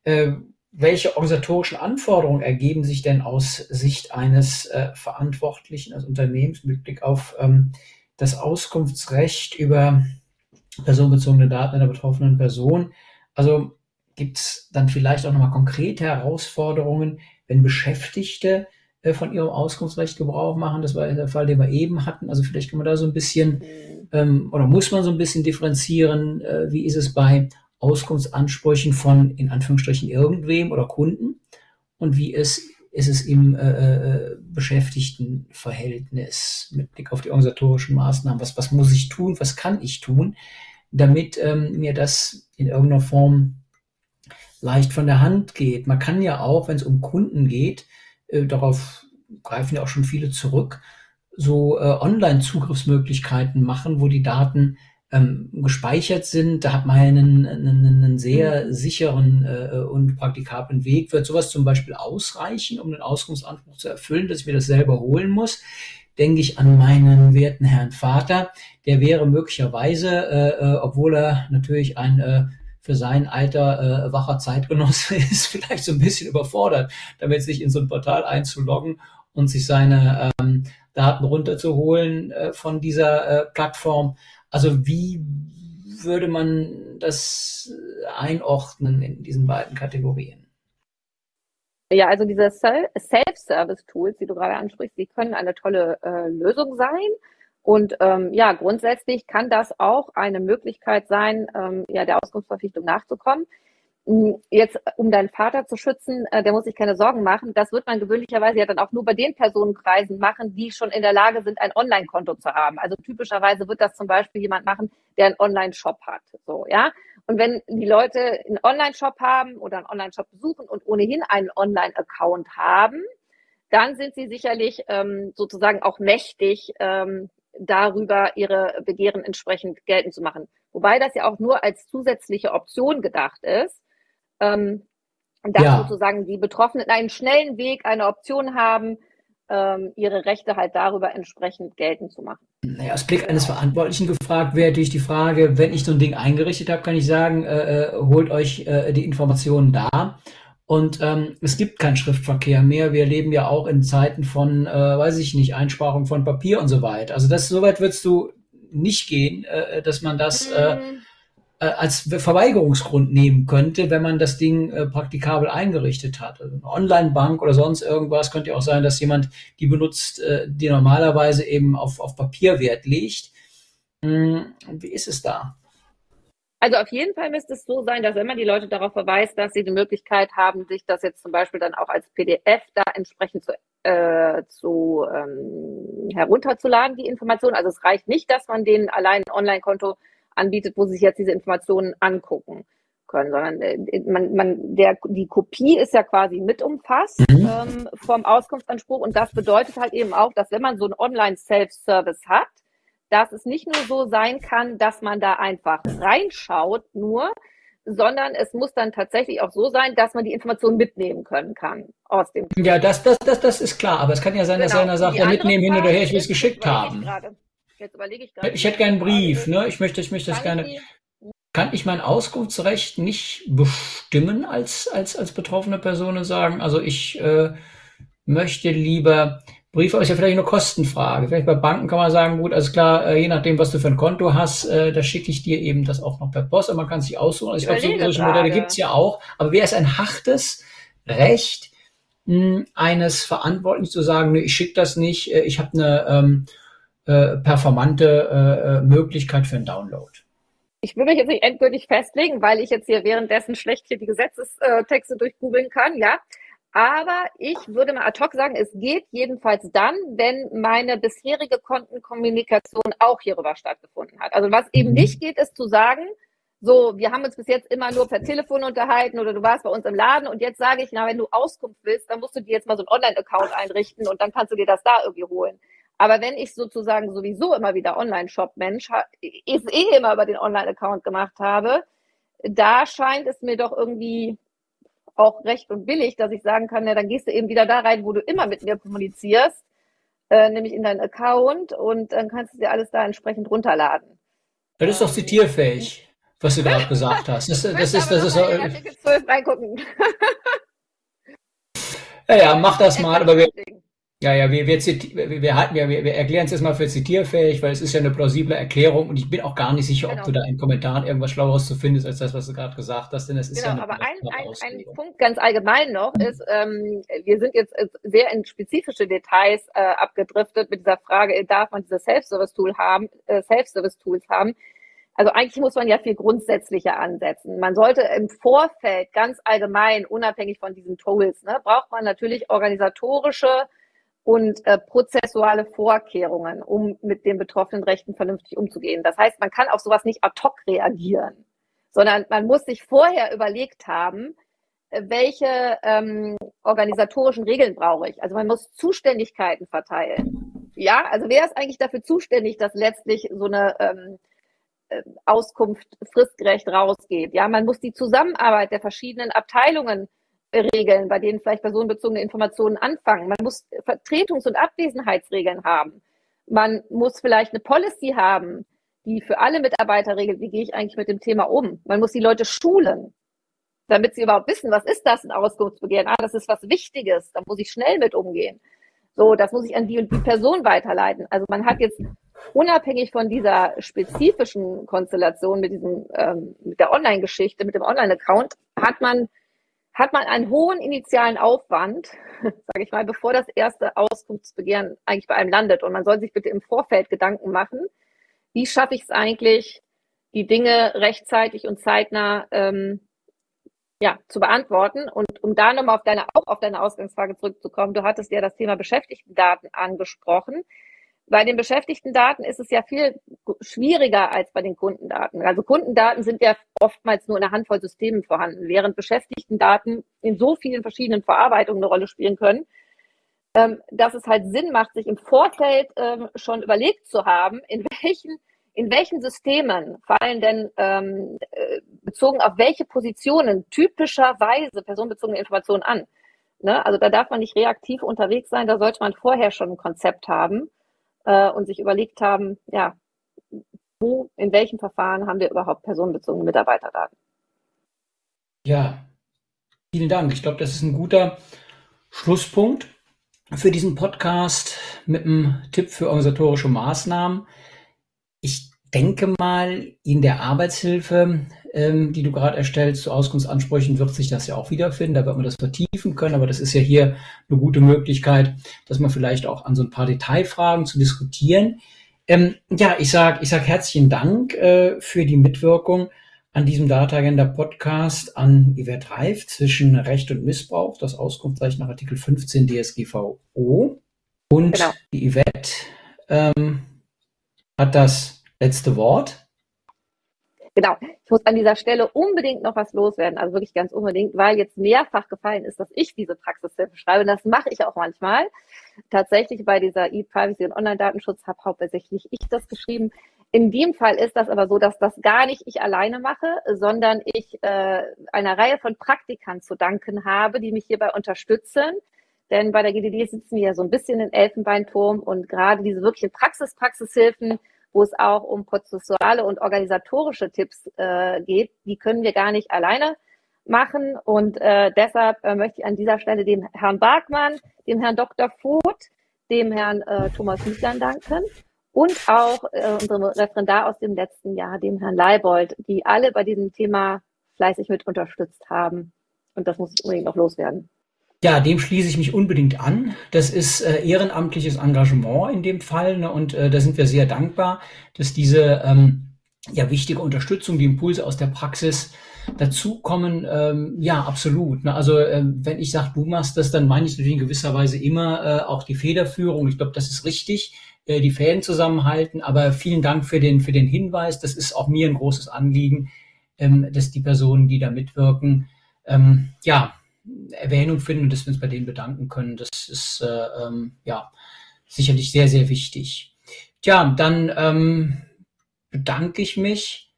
Äh, welche organisatorischen Anforderungen ergeben sich denn aus Sicht eines äh, Verantwortlichen, als Unternehmens mit Blick auf ähm, das Auskunftsrecht über personenbezogene Daten einer betroffenen Person? Also gibt es dann vielleicht auch nochmal konkrete Herausforderungen, wenn Beschäftigte von ihrem Auskunftsrecht Gebrauch machen. Das war der Fall, den wir eben hatten. Also vielleicht kann man da so ein bisschen mhm. ähm, oder muss man so ein bisschen differenzieren, äh, wie ist es bei Auskunftsansprüchen von in Anführungsstrichen irgendwem oder Kunden und wie ist, ist es im äh, äh, Beschäftigtenverhältnis mit Blick auf die organisatorischen Maßnahmen. Was, was muss ich tun? Was kann ich tun, damit ähm, mir das in irgendeiner Form leicht von der Hand geht? Man kann ja auch, wenn es um Kunden geht, äh, darauf greifen ja auch schon viele zurück, so äh, Online-Zugriffsmöglichkeiten machen, wo die Daten ähm, gespeichert sind. Da hat man einen, einen, einen sehr mhm. sicheren äh, und praktikablen Weg. Wird sowas zum Beispiel ausreichen, um den Auskunftsanspruch zu erfüllen, dass ich mir das selber holen muss? Denke ich an meinen werten Herrn Vater. Der wäre möglicherweise, äh, äh, obwohl er natürlich ein äh, für sein Alter äh, wacher Zeitgenosse [laughs] ist, vielleicht so ein bisschen überfordert, damit sich in so ein Portal einzuloggen und sich seine ähm, Daten runterzuholen äh, von dieser äh, Plattform. Also wie würde man das einordnen in diesen beiden Kategorien? Ja, also diese Self-Service-Tools, die du gerade ansprichst, die können eine tolle äh, Lösung sein. Und ähm, ja, grundsätzlich kann das auch eine Möglichkeit sein, ähm, ja, der Auskunftsverpflichtung nachzukommen. Hm, jetzt, um deinen Vater zu schützen, äh, der muss sich keine Sorgen machen. Das wird man gewöhnlicherweise ja dann auch nur bei den Personenkreisen machen, die schon in der Lage sind, ein Online-Konto zu haben. Also typischerweise wird das zum Beispiel jemand machen, der einen Online-Shop hat. So, ja. Und wenn die Leute einen Online-Shop haben oder einen Online-Shop besuchen und ohnehin einen Online-Account haben, dann sind sie sicherlich ähm, sozusagen auch mächtig, ähm, darüber ihre Begehren entsprechend geltend zu machen. Wobei das ja auch nur als zusätzliche Option gedacht ist, ähm, dass ja. sozusagen die Betroffenen einen schnellen Weg, eine Option haben, ähm, ihre Rechte halt darüber entsprechend geltend zu machen. Naja, aus Blick eines Verantwortlichen gefragt wäre natürlich die Frage, wenn ich so ein Ding eingerichtet habe, kann ich sagen, äh, äh holt euch äh, die Informationen da. Und ähm, es gibt keinen Schriftverkehr mehr. Wir leben ja auch in Zeiten von, äh, weiß ich nicht, Einsparung von Papier und so weiter. Also das soweit würdest du nicht gehen, äh, dass man das äh, mhm. äh, als Verweigerungsgrund nehmen könnte, wenn man das Ding äh, praktikabel eingerichtet hat. Also eine Online-Bank oder sonst irgendwas könnte ja auch sein, dass jemand die benutzt, äh, die normalerweise eben auf, auf Papier Wert legt. Hm, wie ist es da? Also auf jeden Fall müsste es so sein, dass wenn man die Leute darauf verweist, dass sie die Möglichkeit haben, sich das jetzt zum Beispiel dann auch als PDF da entsprechend zu, äh, zu ähm, herunterzuladen, die Informationen. Also es reicht nicht, dass man denen allein ein Online-Konto anbietet, wo sie sich jetzt diese Informationen angucken können, sondern äh, man, man, der, die Kopie ist ja quasi mit umfasst mhm. ähm, vom Auskunftsanspruch und das bedeutet halt eben auch, dass wenn man so ein Online-Self-Service hat, dass es nicht nur so sein kann, dass man da einfach reinschaut nur, sondern es muss dann tatsächlich auch so sein, dass man die Information mitnehmen können kann aus dem. Ja, das, das, das, das ist klar, aber es kann ja sein, genau. dass einer sagt, ja, mitnehmen hin oder her, ich will es geschickt haben. Jetzt überlege ich gerade. Ich hätte gerne einen Brief, ne? Ich möchte, ich möchte das gerne. Kann ich mein Auskunftsrecht nicht bestimmen als, als, als betroffene Person und sagen, also ich äh, möchte lieber Brief ist ja vielleicht eine Kostenfrage. Vielleicht bei Banken kann man sagen, gut, also klar, äh, je nachdem, was du für ein Konto hast, äh, da schicke ich dir eben das auch noch per Post, aber man kann sich aussuchen. Also ich glaube, solche Modelle gibt's ja auch. Aber wäre es ein hartes Recht mh, eines Verantwortlichen zu sagen, nee, ich schicke das nicht, äh, ich habe eine ähm, äh, performante äh, Möglichkeit für einen Download? Ich will mich jetzt nicht endgültig festlegen, weil ich jetzt hier währenddessen schlecht hier die Gesetzestexte durchgoogeln kann, ja. Aber ich würde mal ad hoc sagen, es geht jedenfalls dann, wenn meine bisherige Kontenkommunikation auch hierüber stattgefunden hat. Also was eben mhm. nicht geht, ist zu sagen, so, wir haben uns bis jetzt immer nur per Telefon unterhalten oder du warst bei uns im Laden und jetzt sage ich, na, wenn du Auskunft willst, dann musst du dir jetzt mal so einen Online-Account einrichten und dann kannst du dir das da irgendwie holen. Aber wenn ich sozusagen sowieso immer wieder Online-Shop-Mensch, ist eh immer über den Online-Account gemacht habe, da scheint es mir doch irgendwie auch recht und billig, dass ich sagen kann, ja, dann gehst du eben wieder da rein, wo du immer mit mir kommunizierst, äh, nämlich in deinen Account und dann kannst du dir alles da entsprechend runterladen. Das ist doch zitierfähig, was du gerade [laughs] gesagt hast. Das, das, das ist, das ist so. Artikel 12 reingucken. ja, ja, mach das mal, aber wir, [laughs] ja, ja, wir, wir, wir, wir, halten, wir, wir erklären es jetzt mal für zitierfähig, weil es ist ja eine plausible Erklärung und ich bin auch gar nicht sicher, genau. ob du da in Kommentaren irgendwas Schlaueres zu findest, als das, was du gerade gesagt hast, denn es ist genau, ja eine aber ein, ein, ein Punkt ganz allgemein noch ist, ähm, wir sind jetzt sehr in spezifische Details äh, abgedriftet mit dieser Frage, darf man diese Self-Service-Tool haben, äh, Self-Service-Tools haben? Also eigentlich muss man ja viel grundsätzlicher ansetzen. Man sollte im Vorfeld ganz allgemein, unabhängig von diesen Tools, ne, braucht man natürlich organisatorische und äh, prozessuale Vorkehrungen, um mit den betroffenen Rechten vernünftig umzugehen. Das heißt, man kann auf sowas nicht ad hoc reagieren, sondern man muss sich vorher überlegt haben, äh, welche ähm, organisatorischen Regeln brauche ich. Also man muss Zuständigkeiten verteilen. Ja, also wer ist eigentlich dafür zuständig, dass letztlich so eine ähm, äh, Auskunft fristgerecht rausgeht? Ja, man muss die Zusammenarbeit der verschiedenen Abteilungen Regeln, bei denen vielleicht personenbezogene Informationen anfangen. Man muss Vertretungs- und Abwesenheitsregeln haben. Man muss vielleicht eine Policy haben, die für alle Mitarbeiter regelt, wie gehe ich eigentlich mit dem Thema um. Man muss die Leute schulen, damit sie überhaupt wissen, was ist das, ein Auskunftsbegehren? Ah, das ist was Wichtiges, da muss ich schnell mit umgehen. So, das muss ich an die und die Person weiterleiten. Also man hat jetzt unabhängig von dieser spezifischen Konstellation mit diesem, ähm, mit der Online-Geschichte, mit dem Online-Account, hat man, hat man einen hohen initialen Aufwand, [laughs] sage ich mal, bevor das erste Auskunftsbegehren eigentlich bei einem landet. Und man soll sich bitte im Vorfeld Gedanken machen, wie schaffe ich es eigentlich, die Dinge rechtzeitig und zeitnah ähm, ja, zu beantworten. Und um da nochmal auf deine, auch auf deine Ausgangsfrage zurückzukommen, du hattest ja das Thema Beschäftigtendaten angesprochen. Bei den Beschäftigtendaten ist es ja viel schwieriger als bei den Kundendaten. Also Kundendaten sind ja oftmals nur in einer Handvoll Systemen vorhanden, während Beschäftigtendaten in so vielen verschiedenen Verarbeitungen eine Rolle spielen können, ähm, dass es halt Sinn macht, sich im Vorfeld ähm, schon überlegt zu haben, in welchen in welchen Systemen fallen denn ähm, äh, bezogen auf welche Positionen typischerweise personenbezogene Informationen an? Ne? Also da darf man nicht reaktiv unterwegs sein, da sollte man vorher schon ein Konzept haben äh, und sich überlegt haben, ja, wo, in welchem Verfahren haben wir überhaupt personenbezogene Mitarbeiterdaten? Ja, vielen Dank. Ich glaube, das ist ein guter Schlusspunkt für diesen Podcast mit einem Tipp für organisatorische Maßnahmen. Ich denke mal, in der Arbeitshilfe, ähm, die du gerade erstellst, zu Auskunftsansprüchen, wird sich das ja auch wiederfinden. Da wird man das vertiefen können. Aber das ist ja hier eine gute Möglichkeit, dass man vielleicht auch an so ein paar Detailfragen zu diskutieren. Ähm, ja, ich sag, ich sag herzlichen Dank äh, für die Mitwirkung an diesem Data Agenda Podcast an Yvette Reif zwischen Recht und Missbrauch, das Auskunftszeichen nach Artikel 15 DSGVO. Und genau. die Yvette ähm, hat das letzte Wort. Genau. Ich muss an dieser Stelle unbedingt noch was loswerden, also wirklich ganz unbedingt, weil jetzt mehrfach gefallen ist, dass ich diese Praxishilfe schreibe. Und das mache ich auch manchmal. Tatsächlich bei dieser E-Privacy und Online-Datenschutz habe hauptsächlich ich das geschrieben. In dem Fall ist das aber so, dass das gar nicht ich alleine mache, sondern ich äh, einer Reihe von Praktikern zu danken habe, die mich hierbei unterstützen. Denn bei der GDD sitzen wir ja so ein bisschen in Elfenbeinturm und gerade diese wirklichen Praxis-Praxishilfen wo es auch um prozessuale und organisatorische Tipps äh, geht. Die können wir gar nicht alleine machen. Und äh, deshalb äh, möchte ich an dieser Stelle dem Herrn Barkmann, dem Herrn Dr. Voth, dem Herrn äh, Thomas Hüsland danken und auch äh, unserem Referendar aus dem letzten Jahr, dem Herrn Leibold, die alle bei diesem Thema fleißig mit unterstützt haben. Und das muss ich unbedingt noch loswerden. Ja, dem schließe ich mich unbedingt an. Das ist äh, ehrenamtliches Engagement in dem Fall ne? und äh, da sind wir sehr dankbar, dass diese ähm, ja wichtige Unterstützung, die Impulse aus der Praxis dazukommen. Ähm, ja, absolut. Ne? Also äh, wenn ich sage, du machst das, dann meine ich natürlich in gewisser Weise immer äh, auch die Federführung. Ich glaube, das ist richtig, äh, die Fäden zusammenhalten. Aber vielen Dank für den für den Hinweis. Das ist auch mir ein großes Anliegen, ähm, dass die Personen, die da mitwirken, ähm, ja Erwähnung finden und dass wir uns bei denen bedanken können. Das ist äh, ähm, ja sicherlich sehr, sehr wichtig. Tja, dann ähm, bedanke ich mich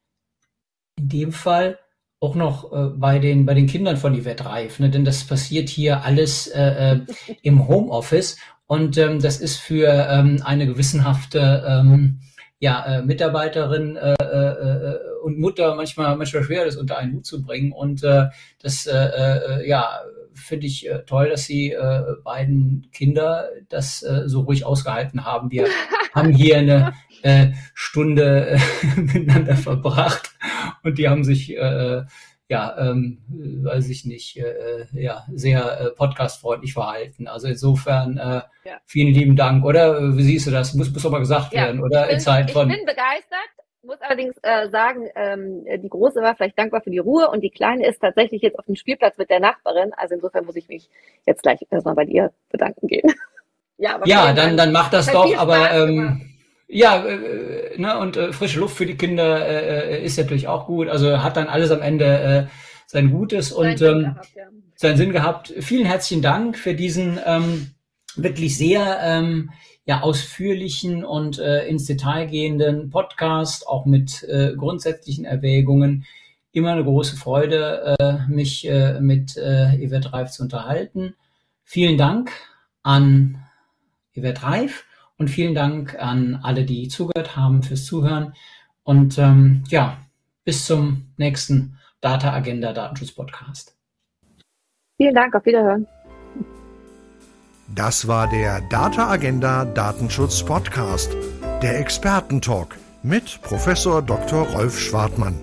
in dem Fall auch noch äh, bei den bei den Kindern von Yvette Reif, ne? denn das passiert hier alles äh, äh, [laughs] im Homeoffice und ähm, das ist für ähm, eine gewissenhafte ähm, ja, äh, Mitarbeiterin äh, und Mutter manchmal manchmal schwer, das unter einen Hut zu bringen. Und äh, das äh, äh, ja finde ich äh, toll, dass Sie äh, beiden Kinder das äh, so ruhig ausgehalten haben. Wir [laughs] haben hier eine äh, Stunde äh, [laughs] miteinander verbracht und die haben sich äh, ja, ähm, weiß ich nicht, äh, ja, sehr äh, podcastfreundlich verhalten. Also insofern äh, ja. vielen lieben Dank. Oder wie siehst du das? Muss, muss mal gesagt ja, werden, oder? In Zeit von. Ich bin begeistert muss allerdings äh, sagen, ähm, die Große war vielleicht dankbar für die Ruhe und die Kleine ist tatsächlich jetzt auf dem Spielplatz mit der Nachbarin. Also insofern muss ich mich jetzt gleich erstmal bei dir bedanken gehen. [laughs] ja, ja dann, dann mach das doch, aber ähm, ja, äh, ne, und äh, frische Luft für die Kinder äh, äh, ist natürlich auch gut. Also hat dann alles am Ende äh, sein Gutes und ähm, gehabt, ja. seinen Sinn gehabt. Vielen herzlichen Dank für diesen ähm, wirklich sehr ähm, ja ausführlichen und äh, ins Detail gehenden Podcast, auch mit äh, grundsätzlichen Erwägungen. Immer eine große Freude, äh, mich äh, mit äh, Yvette Reif zu unterhalten. Vielen Dank an Yvette Reif und vielen Dank an alle, die zugehört haben fürs Zuhören. Und ähm, ja, bis zum nächsten Data Agenda Datenschutz Podcast. Vielen Dank, auf Wiederhören. Das war der Data Agenda Datenschutz Podcast, Der Expertentalk mit Professor Dr. Rolf Schwartmann.